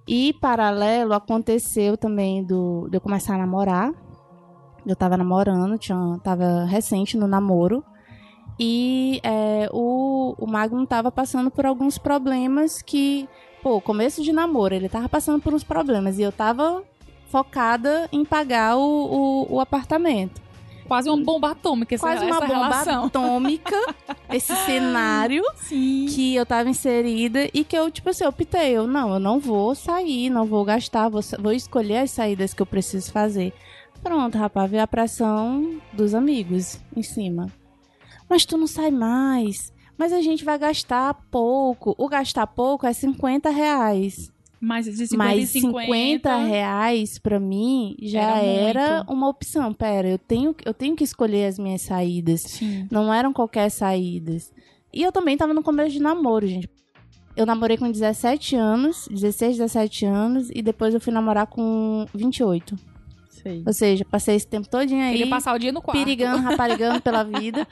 E paralelo aconteceu também do de eu começar a namorar. Eu tava namorando, tinha, tava recente no namoro. E é, o, o Magno tava passando por alguns problemas que, pô, começo de namoro, ele tava passando por uns problemas e eu tava focada em pagar o, o, o apartamento. Quase uma bomba atômica essa, Quase uma essa bomba relação. atômica, esse cenário Sim. que eu tava inserida e que eu, tipo assim, optei, eu não, eu não vou sair, não vou gastar, vou, vou escolher as saídas que eu preciso fazer. Pronto, rapaz, veio a pressão dos amigos em cima. Mas tu não sai mais. Mas a gente vai gastar pouco. O gastar pouco é 50 reais. Mas de 50 Mas e 50, 50 reais pra mim já Era era, uma opção. Pera, eu tenho, eu tenho que escolher as minhas saídas. Sim. Não eram qualquer saídas. E eu também tava no começo de namoro, gente. Eu namorei com 17 anos, 16, 17 anos, e depois eu fui namorar com 28. Sei. Ou seja, passei esse tempo todinho aí, Queria passar o dia no quarto. perigando, raparigando pela vida.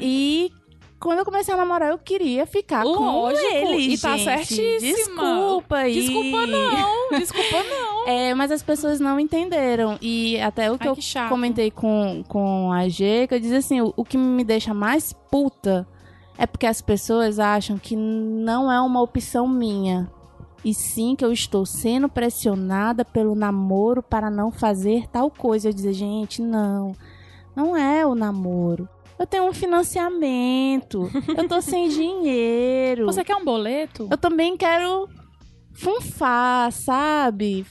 E quando eu comecei a namorar, eu queria ficar Lógico, com ele, e tá gente. certíssima. Desculpa aí. Desculpa não, desculpa não. É, mas as pessoas não entenderam. E até o que Ai, eu que comentei com, com a G, que eu disse assim, o, o que me deixa mais puta é porque as pessoas acham que não é uma opção minha. E sim que eu estou sendo pressionada pelo namoro para não fazer tal coisa. Eu dizer, gente, não. Não é o namoro. Eu tenho um financiamento. eu tô sem dinheiro. Você quer um boleto? Eu também quero funfar, sabe?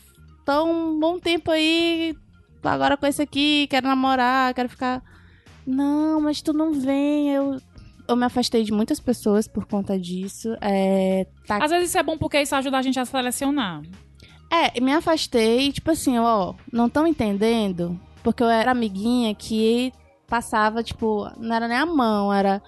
Tô um bom tempo aí, agora com esse aqui, quero namorar, quero ficar. Não, mas tu não vem. Eu, eu me afastei de muitas pessoas por conta disso. É, tá Às vezes isso é bom porque isso ajuda a gente a selecionar. É, me afastei, tipo assim, ó, não estão entendendo? Porque eu era amiguinha que passava, tipo, não era nem a mão, era,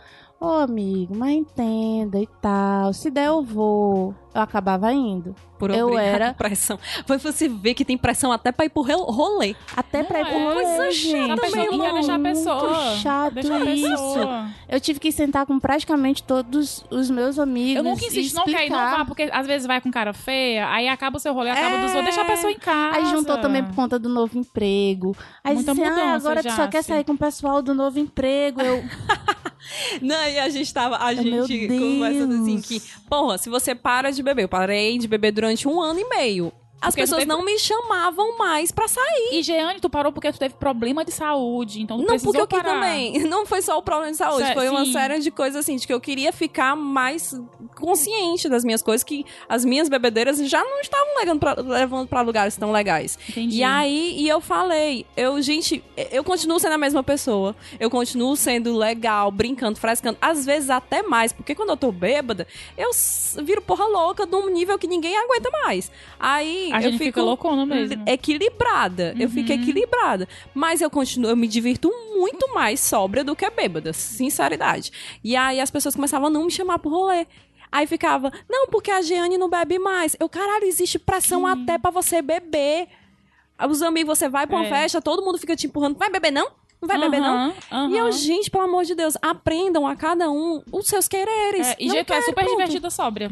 ô amigo, mas entenda e tal. Se der, eu vou. Eu acabava indo. Por Eu era- pressão. Foi você ver que tem pressão até pra ir pro rolê. Até Não pra ir é? pro rolê, Coisa chata, pessoa quer irmão, deixar a pessoa. Muito chato Deixa a isso. Eu tive que sentar com praticamente todos os meus amigos. Eu nunca insisto, não quer ir, não explicar. vá, porque às vezes vai com cara feia, aí acaba o seu rolê, acaba É. dos outros, deixa a pessoa em casa. Aí juntou também por conta do novo emprego. Aí Muita disse, ah, mudança, agora tu só Jace. quer sair com o pessoal do novo emprego. Eu, Não, e a gente tava, a gente conversando assim que, porra, se você para de beber, eu parei de beber durante um ano e meio. As Porque pessoas teve- não me chamavam mais pra sair. E, Jeane, tu parou porque tu teve problema de saúde, então Não, porque eu parar. também. Não foi só o problema de saúde, foi uma sim. série de coisas assim, de que eu queria ficar mais consciente das minhas coisas, que as minhas bebedeiras já não estavam levando pra, levando pra lugares tão legais. Entendi. E aí, e eu falei, eu, gente, eu continuo sendo a mesma pessoa. Eu continuo sendo legal, brincando, frescando. Às vezes até mais, porque quando eu tô bêbada, eu viro porra louca de um nível que ninguém aguenta mais. Aí A eu gente fico loucona mesmo. equilibrada. Eu fico Uhum. equilibrada. Mas eu continuo, eu me divirto muito mais sóbria do que bêbada, sinceridade. E aí as pessoas começavam a não me chamar pro rolê. Aí ficava, não, porque a Jeane não bebe mais. Eu, caralho, existe pressão até pra você beber. Os amigos, você vai pra uma É. festa, todo mundo fica te empurrando. Vai beber não? Não vai beber não? Aham. E eu, gente, pelo amor de Deus, aprendam a cada um os seus quereres. É, e Não jeito é super pronto. divertida sóbria.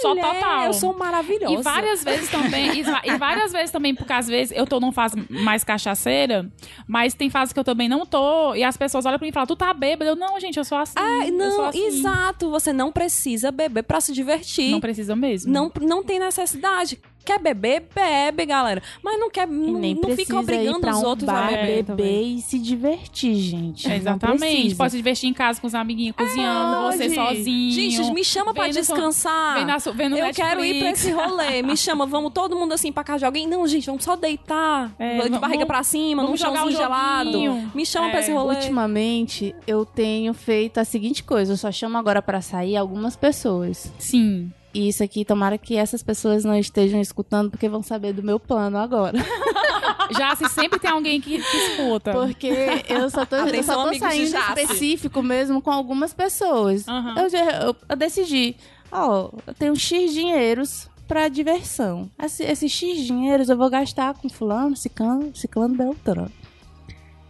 Só Mulher, total. Eu sou maravilhosa. E várias vezes também, e, e várias vezes também, porque às vezes eu tô numa fase mais cachaceira, mas tem fases que eu também não tô, e as pessoas olham pra mim e falam, tu tá bêbada? Eu, não, gente, eu sou assim. Ah, não, assim. exato. Você não precisa beber pra se divertir. Não precisa mesmo. Não, não tem necessidade. Quer beber, bebe, galera. Mas não quer. E Não, nem não fica obrigando ir pra os um outros bar a beber. beber e se divertir, gente. É, exatamente. Pode se divertir em casa com os amiguinhos, cozinhando, você pode. sozinho. Gente, me chama pra Vendo- descansar. vendo, a su- vendo eu Netflix. quero ir pra esse rolê. Me chama, vamos todo mundo assim pra casa de alguém. Não, gente, vamos só deitar. É, de vamos- barriga pra cima, num vamos jogar chãozinho um gelado. Me chama pra É, esse rolê. Ultimamente, eu tenho feito a seguinte coisa: eu só chamo agora pra sair algumas pessoas. Sim. E isso aqui, tomara que essas pessoas não estejam escutando, porque vão saber do meu plano agora. Já se sempre tem alguém que, que escuta. Porque eu só tô, eu só tô saindo específico mesmo com algumas pessoas. Aham. Eu, já- eu, eu decidi, ó, eu tenho X dinheiros pra diversão. Esse- Esses X dinheiros eu vou gastar com fulano, ciclano, ciclano, beltrano.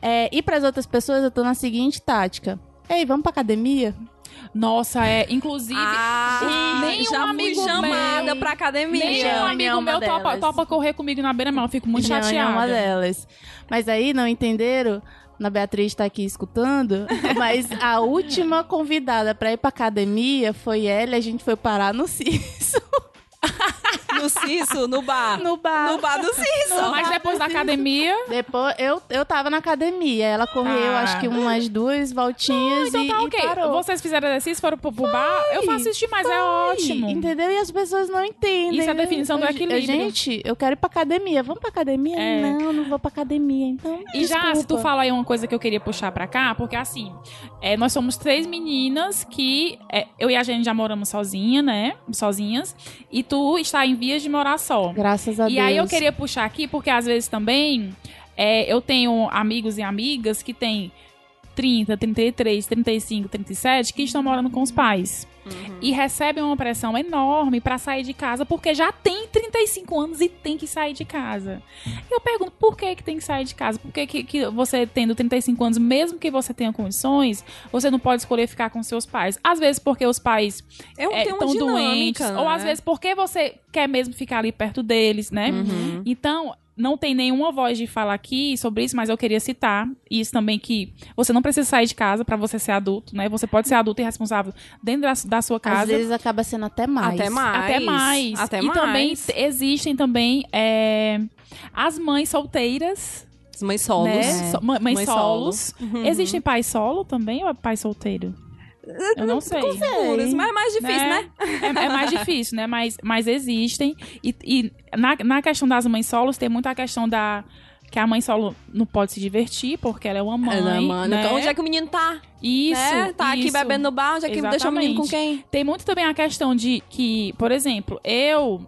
É, e pras outras pessoas eu tô na seguinte tática. Ei, vamos pra academia? Nossa, é. Inclusive, Ah, nenhum já fui amigo chamada meu- pra academia. Jeane é amigo uma meu topa, topa correr comigo na beira-mar. Eu fico muito Jeane chateada. é uma delas. Mas aí, não entenderam? Na Beatriz tá aqui escutando, mas a última convidada pra ir pra academia foi ela e a gente foi parar no CISO. No Cisso, no bar. No bar. No bar do Cisso. Mas depois da academia. Depois, eu, eu tava na academia. Ela correu, Ah. acho que umas duas voltinhas Então e, tá e ok. parou. Vocês fizeram exercício, foram pro, pro bar. Eu faço isso demais, é ótimo. Entendeu? E as pessoas não entendem. Isso é a definição do Eu- eu- equilíbrio. Gente, eu quero ir pra academia. Vamos pra academia? É. Não, não vou pra academia. Então, E já, se tu desculpa. fala aí uma coisa que eu queria puxar pra cá, porque assim, é, nós somos três meninas que é, eu e a gente já moramos sozinha, né? Sozinhas. E tu está em de morar só. Graças a E Deus. aí eu queria puxar aqui, porque às vezes também é, eu tenho amigos e amigas que têm 30, 33, 35, 37 que estão morando com os pais. E recebem uma pressão enorme pra sair de casa, porque já tem 35 anos e tem que sair de casa. E eu pergunto, por que que tem que sair de casa? Por que, que, que você, tendo 35 anos, mesmo que você tenha condições, você não pode escolher ficar com seus pais? Às vezes porque os pais Eu é, doentes, né? ou às vezes porque você quer mesmo ficar ali perto deles, né? Uhum. Então, não tem nenhuma voz de falar aqui sobre isso, mas eu queria citar isso também que você não precisa sair de casa pra você ser adulto, né? Você pode ser adulto e responsável dentro da, da sua Às casa. vezes acaba sendo até mais. Até mais. Até mais. Até e mais. também existem também é, as mães solteiras, As mães solos. né? É. So- mãe- mães Mãe solos. Uhum. Existem pais solo também ou é pai solteiro? Eu não sei. Seguros, mas é mais difícil, né? É, é mais difícil, né? Mas, mas existem. E, e na, na questão das mães solos, tem muita questão da. Que a mãe solo não pode se divertir, porque ela é uma mãe. Ela, mano, né? Onde é que o menino tá? Isso. né? Tá aqui isso. bebendo no bar, onde é que deixa o menino com quem? Tem muito também a questão de que, por exemplo, eu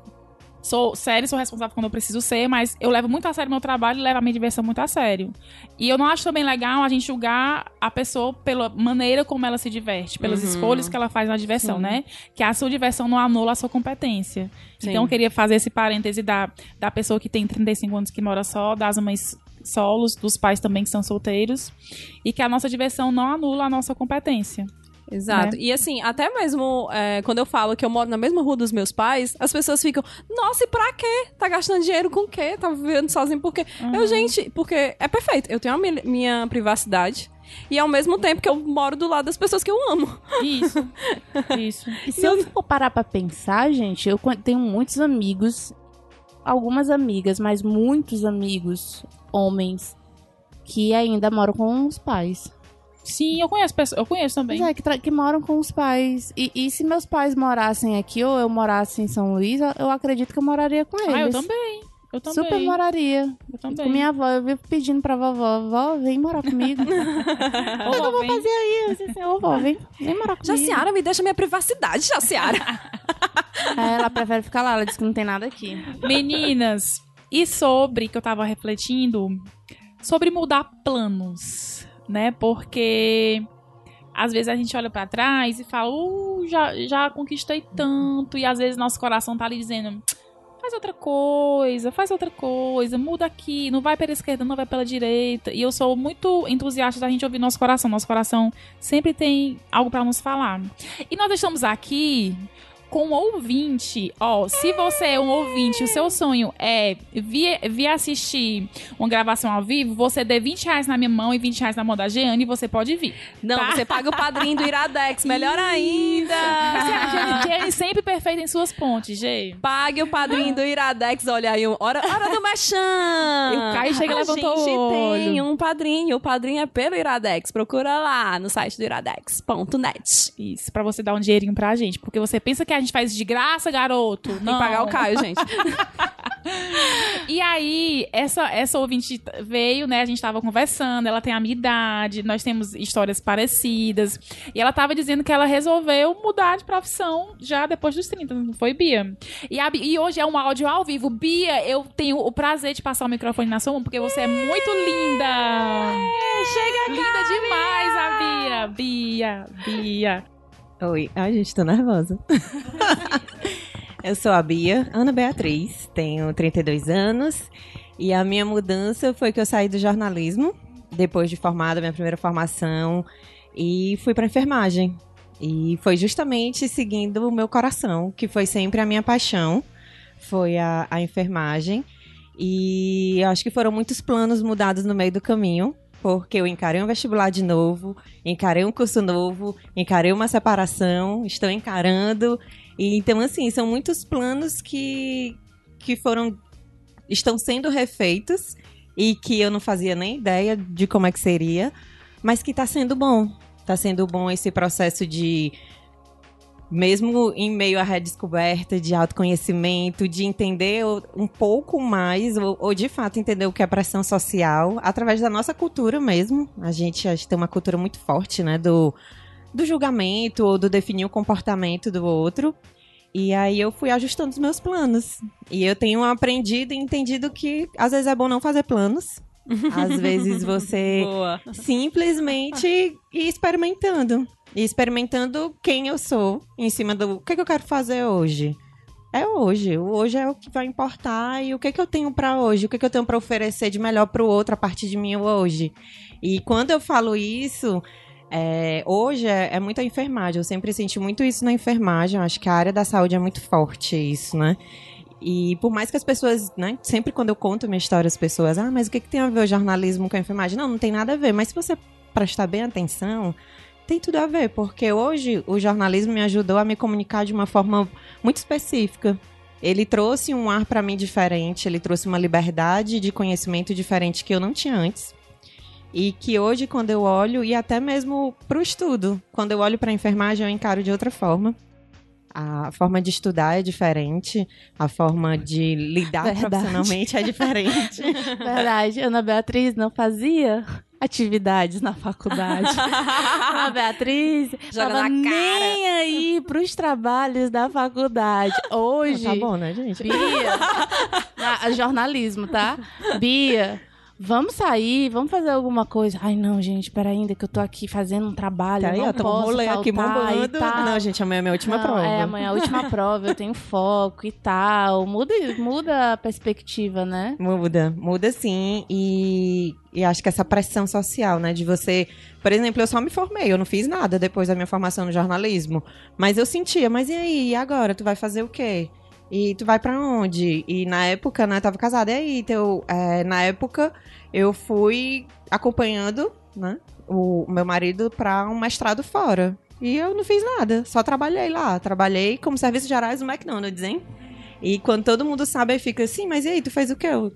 sou sério, sou responsável quando eu preciso ser, mas eu levo muito a sério meu trabalho e levo a minha diversão muito a sério. E eu não acho também legal a gente julgar a pessoa pela maneira como ela se diverte, pelas Uhum. escolhas que ela faz na diversão, Sim. né? Que a sua diversão não anula a sua competência. Sim. Então eu queria fazer esse parêntese da, da pessoa que tem 35 anos que mora só, das mães solos, dos pais também que são solteiros, e que a nossa diversão não anula a nossa competência. Exato. Né? E assim, até mesmo é, quando eu falo que eu moro na mesma rua dos meus pais, as pessoas ficam, nossa, e pra quê? Tá gastando dinheiro com o quê? Tá vivendo sozinho por quê? Uhum. Eu, gente, porque é perfeito. Eu tenho a mi- minha privacidade. E ao mesmo tempo que eu moro do lado das pessoas que eu amo. Isso. Isso. E se eu for parar pra pensar, gente, eu tenho muitos amigos algumas amigas, mas muitos amigos, homens, que ainda moram com os pais. Sim, eu conheço pessoas, eu conheço também. Pois é, que, tra- que moram com os pais. E, e se meus pais morassem aqui ou eu morasse em São Luís, eu acredito que eu moraria com eles. Ah, eu também. Eu também. Super moraria. Eu também. Com minha avó, eu vivo pedindo pra vovó, vó, vem morar comigo. Ô, eu vou fazer aí? Eu disse assim, ô vó, vem, vem morar comigo. Jaciara, me deixa minha privacidade, Jaciara. Aí ela prefere ficar lá, ela disse que não tem nada aqui. Meninas, e sobre que eu tava refletindo sobre mudar planos, né? Porque às vezes a gente olha pra trás e fala, uh, já, já conquistei tanto, e às vezes nosso coração tá ali dizendo. Faz outra coisa, faz outra coisa, muda aqui, não vai pela esquerda, não vai pela direita. E eu sou muito entusiasta da gente ouvir nosso coração. Nosso coração sempre tem algo pra nos falar. E nós estamos aqui com ouvinte. Ó, se você é um ouvinte, o seu sonho é vir, vir assistir uma gravação ao vivo, você dê 20 reais na minha mão e 20 reais na mão da Jeane e você pode vir. Não, Tá. você paga o padrinho do Iradex, melhor ainda. Jeane, Jeane sempre perfeita em suas pontes, Gê. Pague o padrinho do Iradex, olha aí, hora, hora do Machan. E o Caio chega e A levantou gente o tem olho. um padrinho, o padrinho é pelo Iradex, procura lá no site do iradex.net. Isso, pra você dar um dinheirinho pra gente. Porque você pensa que a gente faz de graça, garoto. Tem Não. que pagar o Caio, gente. E aí, essa, essa ouvinte veio, né? A gente tava conversando, ela tem a minha idade, nós temos histórias parecidas. E ela tava dizendo que ela resolveu mudar de profissão já depois dos 30, não foi, Bia? E, a e hoje é um áudio ao vivo. Bia, eu tenho o prazer de passar o microfone na sua mão, porque você é muito linda! chega Linda demais, a Bia! Bia, Bia. Oi, ai gente, tô nervosa. eu sou a Bia, Ana Beatriz, tenho 32 anos e a minha mudança foi que eu saí do jornalismo depois de formada, minha primeira formação, e fui pra enfermagem. E foi justamente seguindo o meu coração, que foi sempre a minha paixão, foi a, a enfermagem. E acho que foram muitos planos mudados no meio do caminho, porque eu encarei um vestibular de novo, encarei um curso novo, encarei uma separação, estou encarando. E, então, assim, são muitos planos que, que foram. estão sendo refeitos e que eu não fazia nem ideia de como é que seria, mas que está sendo bom. Está sendo bom esse processo de. Mesmo em meio à redescoberta de autoconhecimento, de entender um pouco mais, ou, ou de fato entender o que é pressão social, através da nossa cultura mesmo. A gente acho que tem uma cultura muito forte, né? Do, do julgamento ou do definir o comportamento do outro. E aí eu fui ajustando os meus planos. E eu tenho aprendido e entendido que às vezes é bom não fazer planos. Às vezes você Boa. simplesmente ir experimentando. E experimentando quem eu sou em cima do o que, que eu quero fazer hoje. É hoje. O hoje é o que vai importar e o que, que eu tenho pra hoje, o que, que eu tenho pra oferecer de melhor pro outro a partir de mim hoje. E quando eu falo isso, é, hoje é, é muito a enfermagem. Eu sempre senti muito isso na enfermagem. Eu acho que a área da saúde é muito forte isso, né? E por mais que as pessoas, né, sempre quando eu conto minha história, as pessoas, ah, mas o que, que tem a ver o jornalismo com a enfermagem? Não, não tem nada a ver. Mas se você prestar bem atenção, tem tudo a ver, porque hoje o jornalismo me ajudou a me comunicar de uma forma muito específica. Ele trouxe um ar para mim diferente, ele trouxe uma liberdade de conhecimento diferente que eu não tinha antes. E que hoje, quando eu olho, e até mesmo para o estudo, quando eu olho para a enfermagem, eu encaro de outra forma. A forma de estudar é diferente, a forma de lidar Verdade. profissionalmente é diferente. Verdade, Ana Beatriz não fazia atividades na faculdade. Ana Beatriz Joga tava na cara. nem aí pros trabalhos da faculdade. Hoje, Tá bom, né, gente? Bia, na- jornalismo, tá? Bia, vamos sair, vamos fazer alguma coisa. Ai, não, gente, pera ainda que eu tô aqui fazendo um trabalho, Tá aí, não ó, um posso rolê aqui faltar bombando. Não, gente, amanhã é minha última Não, prova. É, amanhã é a última prova, eu tenho foco e tal. Muda, muda a perspectiva, né? Muda, muda sim. E, e acho que essa pressão social, né? De você. Por exemplo, eu só me formei, eu não fiz nada depois da minha formação no jornalismo. Mas eu sentia, mas e aí? E agora? Tu vai fazer o quê? E tu vai pra onde? E na época, né, eu tava casada. E aí, teu, é, na época, eu fui acompanhando, né, o meu marido pra um mestrado fora. E eu não fiz nada, só trabalhei lá. Trabalhei como serviços gerais no McDonald's, hein? E quando todo mundo sabe, aí fica assim, mas e aí, tu fez o quê? Eu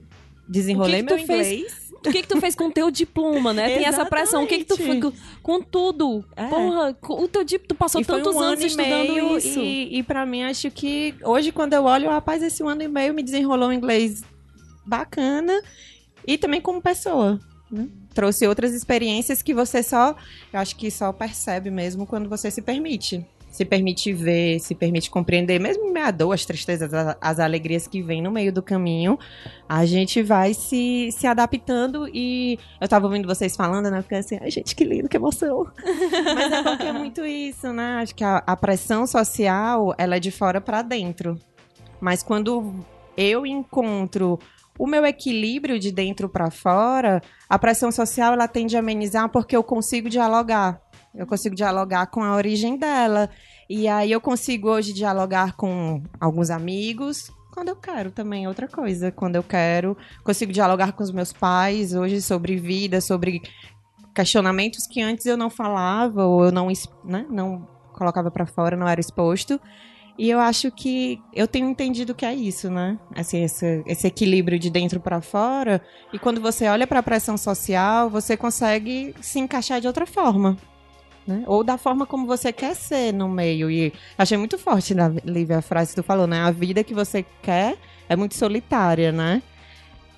desenrolei O que que meu tu fez? O que que tu fez com o teu diploma, né? Tem essa pressão. O que que tu fez com, tudo? É. Porra, o teu diploma, tu passou E tantos um anos ano estudando meio, isso. E, e pra mim, acho que hoje, quando eu olho, rapaz, esse ano e meio me desenrolou um inglês bacana e também como pessoa. né? Trouxe outras experiências que você só, eu acho que só percebe mesmo quando você se permite. Se permite ver, se permite compreender, mesmo à dor, as tristezas, a- as alegrias que vêm no meio do caminho, a gente vai se, se adaptando e eu tava ouvindo vocês falando, né? Fiquei assim, ai gente, que lindo, que emoção. Mas é porque é muito isso, né? Acho que a, a pressão social, ela é de fora pra dentro. Mas quando eu encontro o meu equilíbrio de dentro pra fora, a pressão social ela tende a amenizar porque eu consigo dialogar. Eu consigo dialogar com a origem dela. E aí eu consigo hoje dialogar com alguns amigos. Quando eu quero também, é outra coisa. Quando eu quero, consigo dialogar com os meus pais hoje sobre vida, sobre questionamentos que antes eu não falava ou eu não, né, não colocava pra fora, não era exposto. E eu acho que eu tenho entendido que é isso, né? Assim, esse, esse equilíbrio de dentro pra fora. E quando você olha pra pressão social, você consegue se encaixar de outra forma. Né? Ou da forma como você quer ser no meio. E achei muito forte, na Lívia, a frase que tu falou, né? A vida que você quer é muito solitária, né?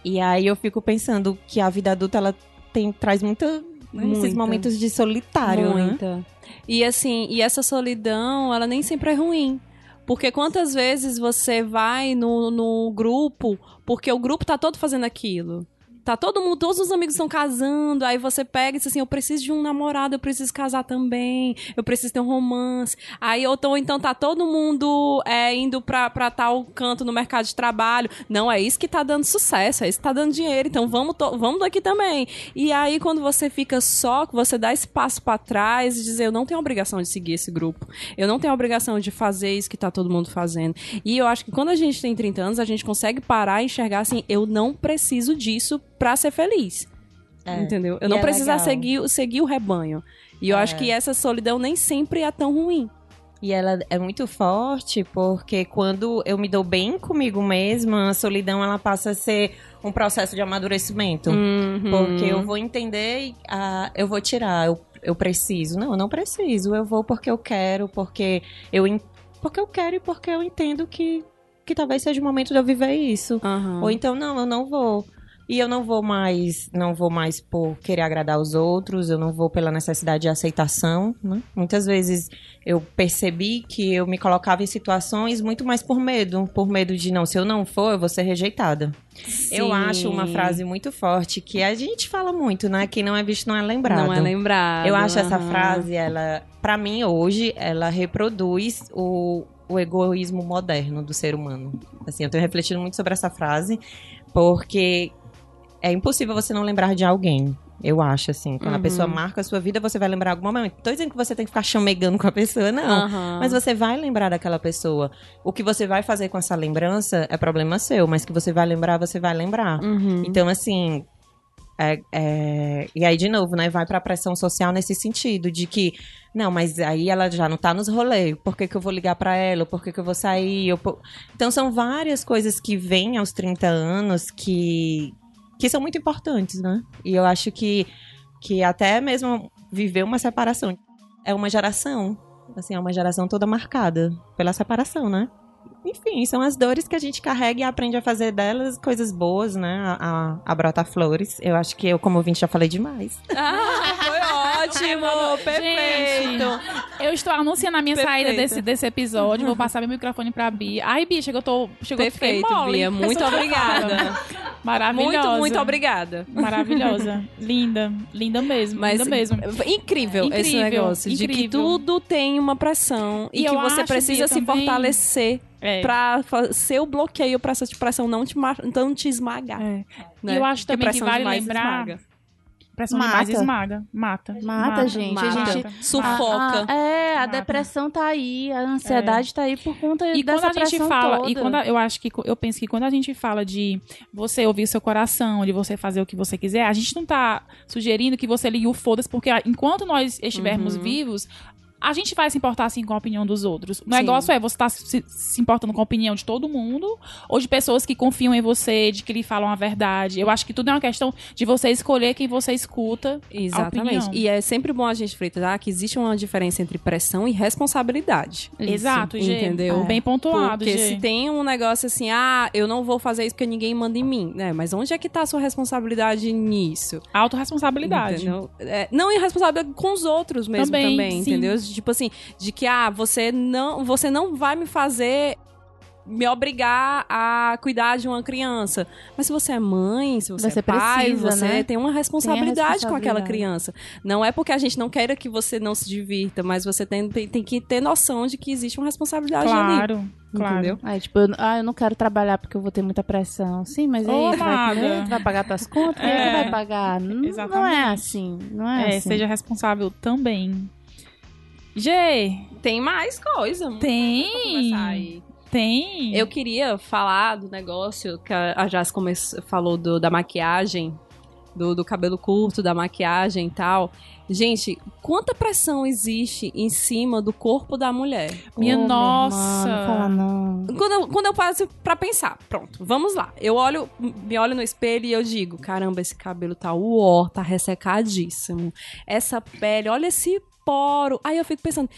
E aí eu fico pensando que a vida adulta, ela tem, traz muita, né, esses momentos de solitário, né? Muita. E assim, e essa solidão, ela nem sempre é ruim. Porque quantas vezes você vai no, no grupo, porque o grupo tá todo fazendo aquilo. Tá todo mundo, todos os amigos estão casando, aí você pega e diz assim, eu preciso de um namorado, eu preciso casar também, eu preciso ter um romance. Aí ou então, então tá todo mundo é, indo pra, pra tal canto no mercado de trabalho. Não, é isso que tá dando sucesso, é isso que tá dando dinheiro, então vamos, vamos daqui também. E aí quando você fica só, você dá espaço pra trás e dizer, eu não tenho obrigação de seguir esse grupo. Eu não tenho obrigação de fazer isso que tá todo mundo fazendo. E eu acho que quando a gente tem 30 anos, a gente consegue parar e enxergar assim, eu não preciso disso pra ser feliz. É. Entendeu? Eu E não é preciso legal. seguir, seguir o rebanho. E eu É. acho que essa solidão nem sempre é tão ruim. E ela é muito forte porque quando eu me dou bem comigo mesma, a solidão ela passa a ser um processo de amadurecimento. Uhum. Porque eu vou entender, e, ah, eu vou tirar, eu, eu preciso. Não, eu não preciso. Eu vou porque eu quero, porque eu, porque eu quero e porque eu entendo que, que talvez seja o momento de eu viver isso. Aham. Ou então, não, eu não vou. E eu não vou mais, não vou mais por querer agradar os outros, eu não vou pela necessidade de aceitação, né? Muitas vezes eu percebi que eu me colocava em situações muito mais por medo, por medo de não, se eu não for, eu vou ser rejeitada. Eu Sim. acho uma frase muito forte que a gente fala muito, né? Quem não é visto não é lembrado. Não é lembrado. Eu acho essa aham. frase, ela, para mim hoje, ela reproduz o, o egoísmo moderno do ser humano. Assim, eu tenho refletido muito sobre essa frase, porque é impossível você não lembrar de alguém. Eu acho, assim. Quando a Uhum. pessoa marca a sua vida, você vai lembrar algum momento. Tô dizendo que você tem que ficar chamegando com a pessoa, não. Aham. Mas você vai lembrar daquela pessoa. O que você vai fazer com essa lembrança é problema seu, mas que você vai lembrar, você vai lembrar. Uhum. Então, assim. é- é- E aí, de novo, né? Vai pra pressão social nesse sentido, de que, não, mas aí ela já não tá nos rolês. Por que, que eu vou ligar pra ela? Por que, que eu vou sair? Por- Então, são várias coisas que vêm aos 30 anos que, que são muito importantes, né? E eu acho que, que até mesmo viver uma separação é uma geração. Assim, é uma geração toda marcada pela separação, né? Enfim, são as dores que a gente carrega e aprende a fazer delas coisas boas, né? A, a, a brotar flores. Eu acho que eu, como ouvinte, já falei demais. Ah, foi ótimo! Perfeito! Eu estou anunciando a minha Perfeito. saída desse, desse episódio. Vou passar meu microfone pra Bia. Ai, Bia, chegou, tô, chegou Perfeito, mole. Bia. Muito obrigada. Maravilhosa. Muito, muito obrigada. Maravilhosa. Linda. Linda mesmo. Mas linda mesmo. incrível, esse Incrível, negócio de que incrível. tudo tem uma pressão e, E que você precisa se também- fortalecer É. pra fa- ser o bloqueio pra essa pressão não te, não te esmagar. É. né? E eu acho também que vale lembrar. esmaga. Pressão demais Mata. esmaga. Mata. Mata, gente. A mata. gente Sufoca. A- a- é, a Mata. depressão tá aí, a ansiedade tá aí por conta E dessa quando a gente fala, toda. e quando a- eu acho que eu penso que quando a gente fala de você ouvir o seu coração, de você fazer o que você quiser, a gente não tá sugerindo que você ligue o foda-se, porque ah, enquanto nós estivermos Uhum. vivos, a gente vai se importar assim com a opinião dos outros. O Sim. negócio é você tá se, se importando com a opinião de todo mundo ou de pessoas que confiam em você, de que lhe falam a verdade. Eu acho que tudo é uma questão de você escolher quem você escuta. Exatamente. E é sempre bom a gente fritar que existe uma diferença entre pressão e responsabilidade. Exato, Gê. Entendeu? Bem pontuado, Porque Gê. se tem um negócio assim, ah, eu não vou fazer isso porque ninguém manda em mim, né? Mas onde é que tá a sua responsabilidade nisso? Autoresponsabilidade. Entendeu? É, não irresponsabilidade com os outros mesmo Também, também, sim. Entendeu? Tipo assim, de que ah, você não, você não vai me fazer me obrigar a cuidar de uma criança. Mas se você é mãe, se você, Você é pai, precisa, você né? tem uma responsabilidade com aquela responsabilidade. criança. Não é porque a gente não queira que você não se divirta, mas você tem, tem, tem que ter noção de que existe uma responsabilidade ali. Claro, claro. Entendeu? Aí, tipo, eu, ah, eu não quero trabalhar porque eu vou ter muita pressão. Sim, mas Ô, aí, tu vai? Tu vai pagar tuas contas? Quem é que É. vai pagar? Não, não é assim, não é, É, assim. seja responsável também. Gê, Tem mais coisa. Tem. coisa tem. Eu queria falar do negócio que a Jazz falou do- da maquiagem, do, do cabelo curto, da maquiagem e tal. Gente, quanta pressão existe em cima do corpo da mulher? Minha Ô, nossa. irmã, não fala não. Quando eu, quando eu passo pra pensar, pronto, vamos lá. Eu olho, me olho no espelho e eu digo, caramba, esse cabelo tá uó, tá ressecadíssimo. Essa pele, olha esse poro. Aí eu fico pensando,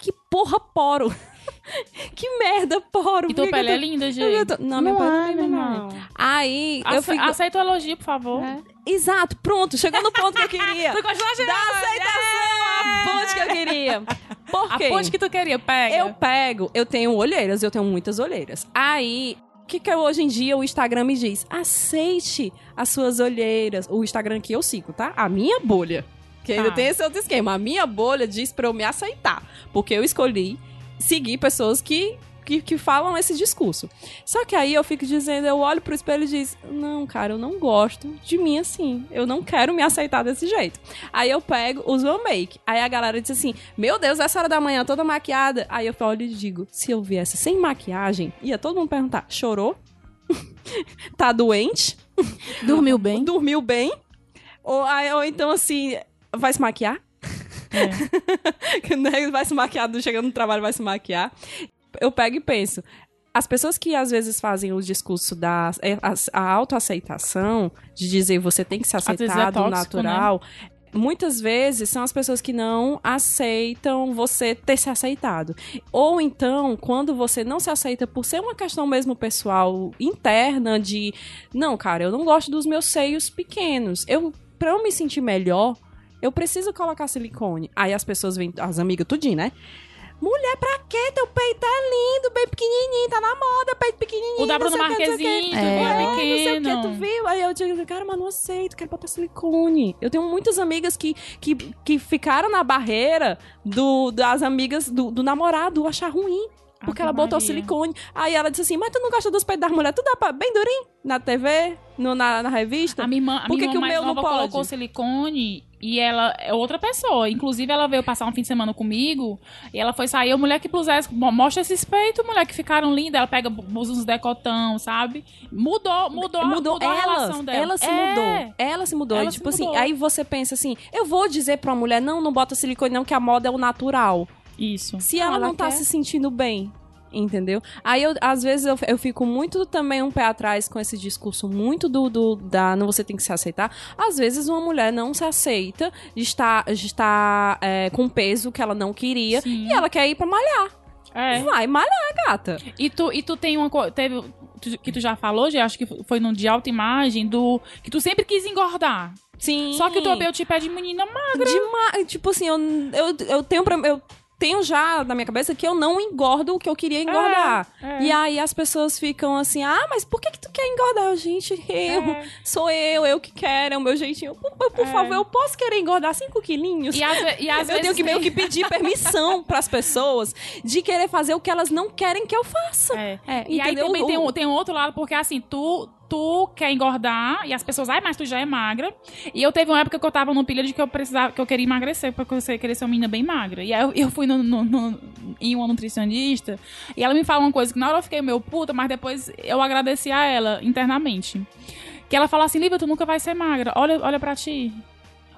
que porra poro? que merda poro? E tua pele eu é tô- linda, Eu Gê. tô- Não, minha Não pele é, é linda, irmão. Aí eu Ace- fico. Aceita o elogio, por favor. É. Exato, pronto, chegou no ponto que eu queria. Tu gostou, Gê? da aceitação, a ponte que eu queria. Por A quê? ponte que tu queria, pega. Eu pego, eu tenho olheiras, eu tenho muitas olheiras. Aí, o que, que eu- hoje em dia o Instagram me diz? Aceite as suas olheiras. O Instagram que eu sigo, tá? A minha bolha. Que ainda Tá. tem esse outro esquema. A minha bolha diz pra eu me aceitar. Porque eu escolhi seguir pessoas que, que, que falam esse discurso. Só que aí eu fico dizendo, eu olho pro espelho e diz, não, cara, eu não gosto de mim assim. Eu não quero me aceitar desse jeito. Aí eu pego, uso o make. Aí a galera diz assim, meu Deus, essa hora da manhã toda maquiada. Aí eu olho e digo, se eu viesse sem maquiagem, ia todo mundo perguntar, chorou? tá doente? Dormiu bem? Dormiu bem? Ou, ou então assim, vai se maquiar? Né? vai se maquiar, chegando no trabalho vai se maquiar. Eu pego e penso, as pessoas que às vezes fazem o discurso da é, a, a autoaceitação, de dizer você tem que se vezes é tóxico, natural, muitas vezes são as pessoas que não aceitam você ter se aceitado. Ou então, quando você não se aceita por ser uma questão mesmo pessoal, interna, de não, cara, eu não gosto dos meus seios pequenos. Eu, pra eu me sentir melhor, eu preciso colocar silicone. Aí as pessoas vêm, as amigas, tudinho, né? Mulher, pra quê? Teu peito é lindo, bem pequenininho, tá na moda, peito pequenininho. O da Bruna sei o que, não sei o que. Marquezine, É. é, É, não sei o pequeno. que, tu viu? Aí eu digo, cara, mas não aceito, quero botar silicone. Eu tenho muitas amigas que, que, que ficaram na barreira do, das amigas do, do namorado achar ruim. Porque ela botou Maria. silicone. Aí ela disse assim, mas tu não gosta dos peitos das mulheres? Tu dá pra, bem durinho? Na TV? No, na, na revista? A minha irmã, a Por que minha que irmã o mais meu não pode? colocou silicone e ela é outra pessoa. Inclusive, ela veio passar um fim de semana comigo e ela foi sair. Eu, mulher que pusesse, mo- mostra esses peitos, mulher que ficaram lindas. Ela pega, uns decotão, sabe? Mudou, mudou, mudou, mudou a ela, relação dela. ela se É. mudou. Ela se mudou. Ela E, tipo mudou. assim, aí você pensa assim, eu vou dizer pra uma mulher, não, não bota silicone não, que a moda é o natural. Isso. Se ela, ela não tá quer. se sentindo bem. Entendeu? Aí, eu, às vezes, eu, eu fico muito também um pé atrás com esse discurso muito do, do da não você tem que se aceitar. Às vezes, uma mulher não se aceita, está, está é, com peso que ela não queria Sim. e ela quer ir pra malhar. É. Vai malhar, gata. E tu, e tu tem uma coisa. Teve. Que tu já falou, já acho que foi num de autoimagem, do. Que tu sempre quis engordar. Sim. Só que o teu biotipo é de menina magra. Demais. Tipo assim, eu, eu, eu tenho pra, eu tenho já na minha cabeça que eu não engordo o que eu queria engordar. É, é. E aí as pessoas ficam assim, ah, mas por que, que tu quer engordar? Gente, eu, É. sou eu, eu que quero, é o meu jeitinho. Por, por- É. favor, eu posso querer engordar 5 quilinhos? E às, e às eu vezes. tenho que meio que pedir permissão pras pessoas de querer fazer o que elas não querem que eu faça. É. É, E aí também tem um, tem um outro lado, porque assim, tu, tu quer engordar e as pessoas, ai, mas tu já é magra. E eu teve uma época que eu tava no pilha de que eu precisava, que eu queria emagrecer, porque eu queria ser uma menina bem magra. E aí eu, eu fui no, no- no- em uma nutricionista e ela me falou uma coisa que na hora eu fiquei meio puta, mas depois eu agradeci a ela internamente. Que ela falou assim, Lívia, tu nunca vai ser magra. Olha, olha pra ti.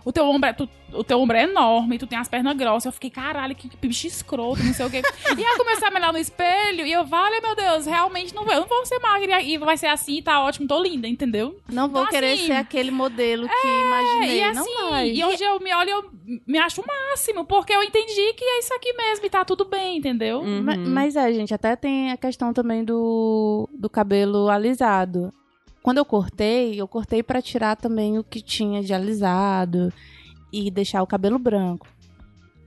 O teu ombro é, tu- o teu ombro é enorme, tu tem as pernas grossas. Eu fiquei, caralho, que, que bicho escroto, não sei o quê. e aí eu comecei a me olhar no espelho e eu, vale, meu Deus, realmente não, vou- eu não vou ser magra e vai ser assim, tá ótimo, tô linda, entendeu? Não vou Então, querer assim, ser aquele modelo que imaginei. e não assim, vai. e hoje eu me olho e eu me acho o máximo, porque eu entendi que é isso aqui mesmo e tá tudo bem, entendeu? Uhum. Ma- Mas é, gente, até tem a questão também do, do cabelo alisado. Quando eu cortei, eu cortei pra tirar também o que tinha de alisado e deixar o cabelo branco.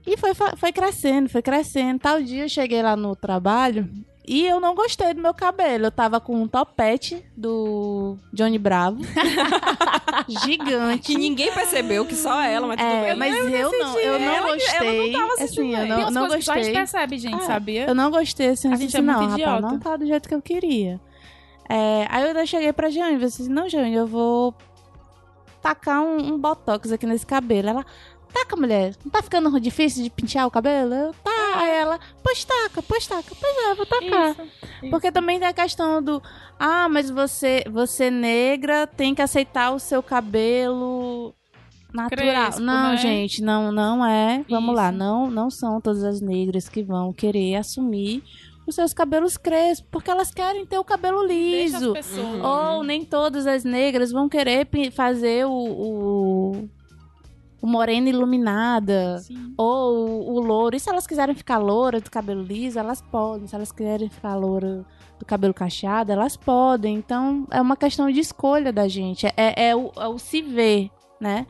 E foi, foi crescendo, foi crescendo. Tal dia eu cheguei lá no trabalho e eu não gostei do meu cabelo. Eu tava com um topete do Johnny Bravo. gigante. Que ninguém percebeu, que só ela, mas tudo É, bem. mas eu não, eu não Ela que- ela gostei. não assim, eu não, Tem não coisas que só a gente gostei. percebe, gente, Ah, sabia? Eu não gostei, assim, eu A disse, gente é não, muito rapaz, idiota. não tá do jeito que eu queria. É, aí eu cheguei pra Jane e disse, não, Jane, eu vou tacar um, um botox aqui nesse cabelo. Ela, taca, mulher, não tá ficando difícil de pentear o cabelo? Eu, tá. Aí ela, pois taca, pois taca, pois é, vou tacar. Isso, isso. Porque também tem a questão do, ah, mas você, você negra tem que aceitar o seu cabelo natural. Crespo, não, né? gente, não, não é. Vamos lá, Isso. não, não são todas as negras que vão querer assumir os seus cabelos crespos, porque elas querem ter o cabelo Deixa as liso. Ou nem todas as negras vão querer fazer o, o, o morena iluminada. Sim. Ou o, o louro. E se elas quiserem ficar loura do cabelo liso, elas podem. Se elas quiserem ficar loura do cabelo cacheado, elas podem. Então, é uma questão de escolha da gente. É, é o, é o se ver, né?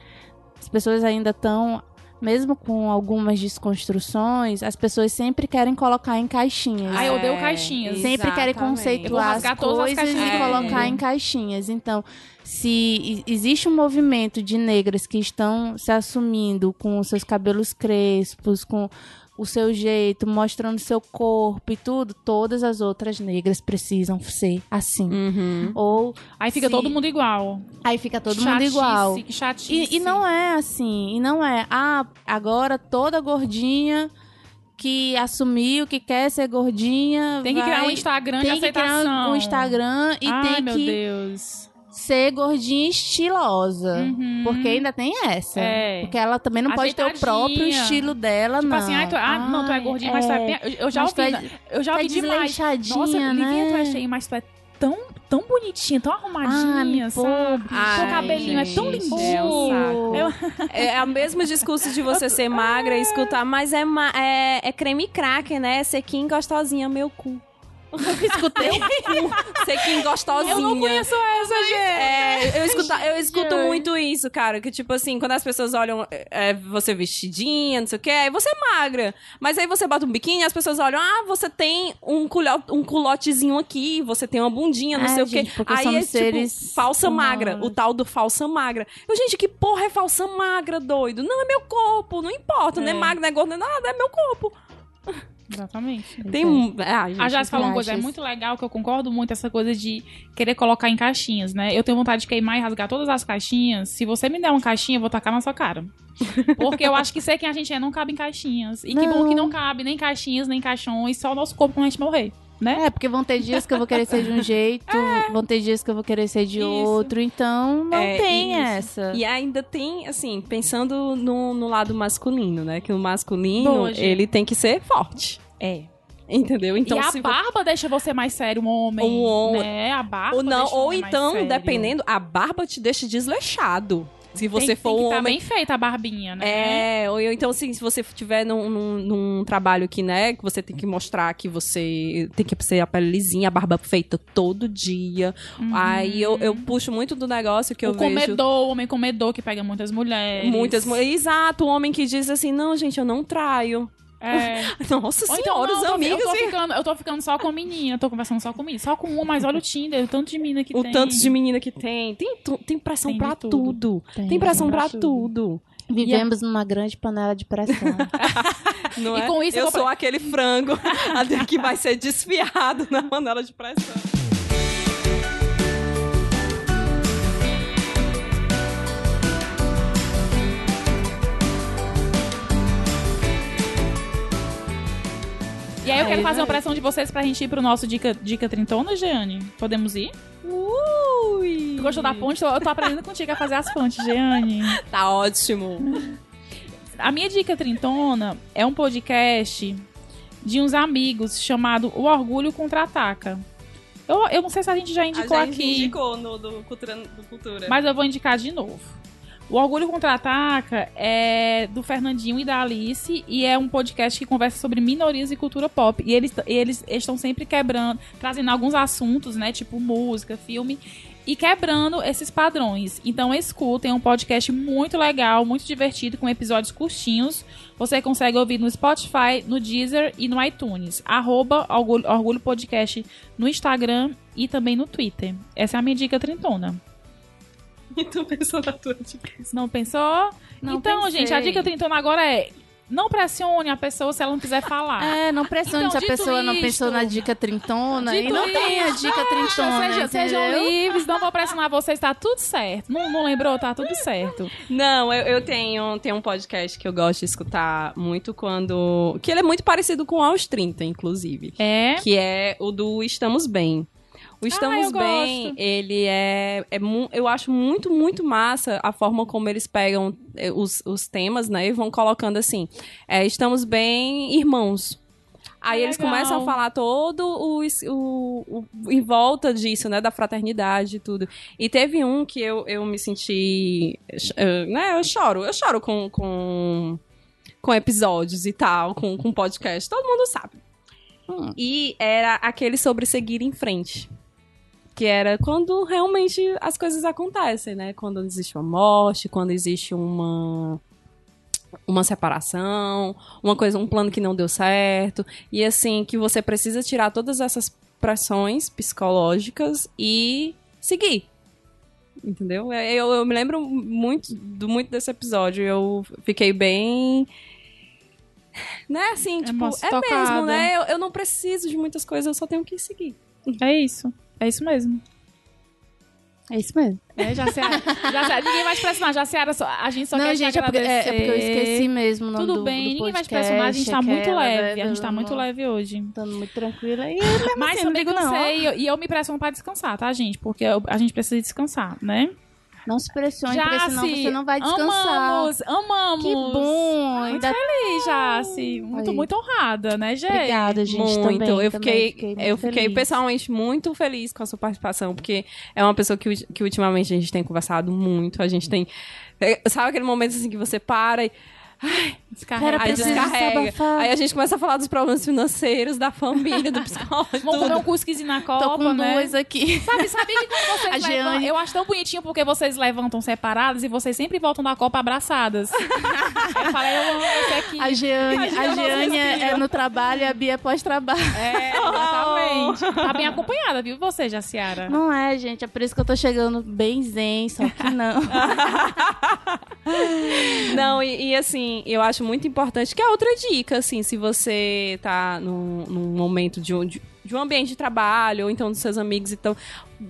As pessoas ainda estão, mesmo com algumas desconstruções, as pessoas sempre querem colocar em caixinhas. Ah, eu odeio É, caixinhas. Sempre querem Exatamente. Vou conceituar as todas as coisas e caixinhas. colocar É. em caixinhas. Então, se existe um movimento de negras que estão se assumindo com os seus cabelos crespos, com o seu jeito, mostrando seu corpo e tudo, todas as outras negras precisam ser assim. Uhum. Ou Aí fica Se- todo mundo igual. aí fica todo mundo Chatice, igual. Que chatice. E, e não é assim, e não é, ah, agora toda gordinha que assumiu que quer ser gordinha Tem que criar um vai- Instagram de tem que criar aceitação. um Instagram e Ai, tem meu que Deus. Ser gordinha estilosa. Uhum. Porque ainda tem essa. É. Porque ela também não pode ter o próprio estilo dela, Tipo não. assim, ai, tu, ah, não, tu é gordinha, mas tu é bem... Eu, já Mas ouvi, é- né? eu já tá ouvi demais. desleixadinha, Nossa, Livinha, tu é né? cheia, mas tu é tão, tão bonitinha, tão arrumadinha, Ai, sabe? Ai, cabelinho é tão gente, lindinho. é É o mesmo discurso de você ser magra e escutar, mas é, ma- é, é creme cracker, né? Sequinho gostosinha, meu cu. Escutei. Sequinho gostosinha. Eu não conheço essa, gente. É, eu escuto, eu escuto muito isso, cara. Que tipo assim, quando as pessoas olham é, você vestidinha, não sei o que, aí você é magra. Mas aí você bota um biquíni as pessoas olham, ah, você tem um, culho, um culotezinho aqui, você tem uma bundinha, não É, sei o gente, quê. porque Aí é tipo, falsa humanos. magra. O tal do falsa magra. Eu, gente, que porra é falsa magra, doido? Não, é meu corpo, não importa. Não é É. magra, não é gordo, não é nada, é meu corpo. Exatamente. Tem um. Ah, gente, A Jazz falou uma coisa, é muito legal, que eu concordo muito, essa coisa de querer colocar em caixinhas, né? Eu tenho vontade de queimar e rasgar todas as caixinhas. Se você me der uma caixinha, eu vou tacar na sua cara. Porque eu acho que ser quem a gente é não cabe em caixinhas. E que bom Não. que não cabe nem caixinhas, nem caixões, só o nosso corpo quando a gente morrer, né? É, porque vão ter dias que eu vou querer ser de um jeito, vão ter dias que eu vou querer ser de Isso. outro, então não É, tem isso. essa. E ainda tem, assim, pensando no, no lado masculino, né? Que o masculino, Boa, ele tem que ser forte. É. Entendeu? Então, e a se vo- barba deixa você mais sério, um homem. Um homem. Né? A barba ou não, o ou então, dependendo, a barba te deixa desleixado. Se você tem, for tem um tá homem bem feita a barbinha, né? É, ou eu- então assim, se você tiver num, num, num trabalho que, né, que você tem que mostrar que você tem que ser a pele lisinha, a barba feita todo dia. Aí eu, eu puxo muito do negócio que eu Uhum. o vejo. comedor, o homem comedor que pega muitas mulheres. Muitas mulheres. Exato, o homem que diz assim, não, gente, eu não traio. É. Nossa Ou então, senhora, não, os eu tô- amigos. Eu tô, ficando, eu tô ficando só com menina, eu tô conversando só com menina. Só com uma, mas olha o Tinder, o tanto de mina que O tem. tanto de menina que tem. Tem, tem pressão Tem pra tudo. tudo. Tem, Tem, pressão tem pra pra tudo. Vivemos numa grande panela de pressão. Não E é? com isso eu eu sou aquele frango que vai ser desfiado na panela de pressão. E aí eu quero fazer uma pressão de vocês pra gente ir pro nosso Dica, dica Trintona, Jeane. Podemos ir? Ui! Tu gostou da ponte? Eu tô aprendendo contigo a fazer as pontes, Jeane. Tá ótimo. A minha dica trintona é um podcast de uns amigos chamado O Orgulho Contra-Ataca. Eu, eu não sei se a gente já indicou a gente aqui, indicou no do Cultura. Do cultura. mas eu vou indicar de novo. O Orgulho Contra-Ataca é do Fernandinho e da Alice e é um podcast que conversa sobre minorias e cultura pop. E eles, eles estão sempre quebrando, trazendo alguns assuntos, né? Tipo música, filme, e quebrando esses padrões. Então escutem, é um podcast muito legal, muito divertido, com episódios curtinhos. Você consegue ouvir no Spotify, no Deezer e no iTunes. Arroba Orgulho, Orgulho Podcast no Instagram e também no Twitter. Essa é a minha dica trintona. tu pensou na tua dica. Não pensou? Não então, pensei. gente, a dica trintona agora é não pressione a pessoa se ela não quiser falar. É, não pressione Então, se a pessoa não isto- pensou na dica trintona e não tem a dica trintona, Seja, sejam livres, não vou pressionar vocês, tá tudo certo. Não, não lembrou? Tá tudo certo. Não, eu, eu tenho, tenho um podcast que eu gosto de escutar muito quando. Que ele é muito parecido com Aos 30, inclusive. É. Que é o do Estamos Bem. O Estamos Ah, eu Bem, gosto. ele é, é. Eu acho muito, muito massa a forma como eles pegam eh, os, os temas, né? E vão colocando assim. é, estamos bem, irmãos. Aí Que eles legal. começam a falar todo o, o, o- em volta disso, né? Da fraternidade e tudo. E teve um que eu, eu me senti. eh, né? Eu choro. Eu choro com, com, com episódios e tal, com, com podcast. Todo mundo sabe. Hum. E era aquele sobre seguir em frente. Que era quando realmente as coisas acontecem, né? Quando existe uma morte, quando existe uma uma separação, uma coisa, um plano que não deu certo, e assim que você precisa tirar todas essas pressões psicológicas e seguir. Entendeu? É, Eu, eu me lembro muito do muito desse episódio. Eu fiquei bem né, assim, tipo, Emoção- é tocada. mesmo, né? Eu, eu não preciso de muitas coisas, eu só tenho que seguir. É isso. É isso mesmo. É isso mesmo. É, já Jaciara, Jaciara, ninguém vai te pressionar. Jaciara, só, a gente só não, quer gente, te é porque, é, agradecer. é porque eu esqueci mesmo o Tudo do, bem, do ninguém vai te pressionar. A gente tá muito aquela, leve. né, A gente tá muito leve hoje. Estando muito tranquila. E eu Mas assim, não também digo não. e eu- e eu me pressiono pra descansar, tá, gente? Porque eu- a gente precisa descansar, né? Não se pressione, porque senão você não vai descansar. Amamos, amamos. Que bom. Muito Ainda... feliz, Jaci. Muito, Aí. muito honrada, né, gente? Obrigada, gente. muito. também, eu também fiquei, muito eu fiquei feliz. pessoalmente muito feliz com a sua participação, porque é uma pessoa que, que ultimamente a gente tem conversado muito. A gente tem. é, Sabe aquele momento assim que você para e. Descarrega. Era Aí descarrega. Aí a gente começa a falar dos problemas financeiros, da família, do psicólogo. Vamos comer um cusquizinho na Copa, Tô com né? duas aqui. Sabe, sabia que quando vocês A. Jeane- Eu acho tão bonitinho porque vocês levantam separadas e vocês sempre voltam da Copa abraçadas. Aí eu falei, eu amo esse aqui. A Jeane, A a Jeane Jeane é, respira. é no trabalho e a Bia é pós-trabalho. É, exatamente. Tá bem acompanhada, viu você, Jaciara? Não é, gente. É por isso que eu tô chegando bem zen, só que não. Não, e, e, assim, eu acho muito importante, que é outra dica, assim, se você tá num, num momento de um, de, de um ambiente de trabalho, ou então dos seus amigos, então,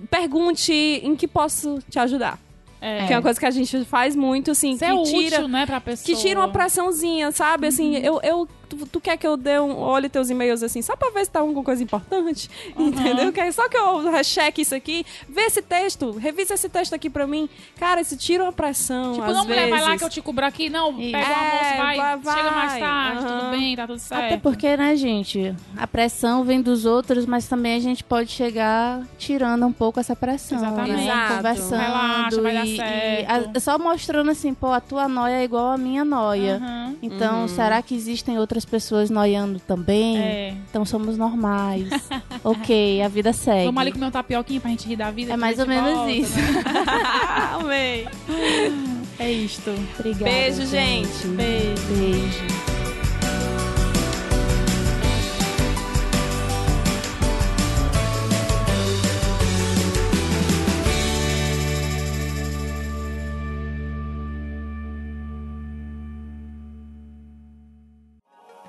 pergunte em que posso te ajudar. É. Que é uma coisa que a gente faz muito, assim, Isso que é tira... útil, né, pra pessoa. Que tira uma pressãozinha, sabe? Assim, eu, eu, tu, tu quer que eu dê um, olhe teus e-mails assim, só pra ver se tá alguma coisa importante? Entendeu? Quer só que eu recheque isso aqui, vê esse texto, revisa esse texto aqui pra mim. Cara, isso tira uma pressão. Tipo, às não, mulher, vezes. vai lá que eu te cubro aqui. Não, pega o É, almoço, vai, vai, vai. chega mais tarde, Aham. tudo bem, tá tudo certo. Até porque, né, gente? A pressão vem dos outros, mas também a gente pode chegar tirando um pouco essa pressão. Exatamente. Né? Exato. Conversando. Relaxa, vai dar e, certo. e a- só mostrando assim, pô, a tua noia é igual a minha noia. Então, Uhum. será que existem outras pessoas noiando também? É. Então somos normais. ok, a vida segue. Vamos ali comer um tapioquinha pra gente rir da vida. É mais ou gente menos volta, isso. né? Amei. É isto. Obrigada. Beijo, gente. Beijo. Beijo.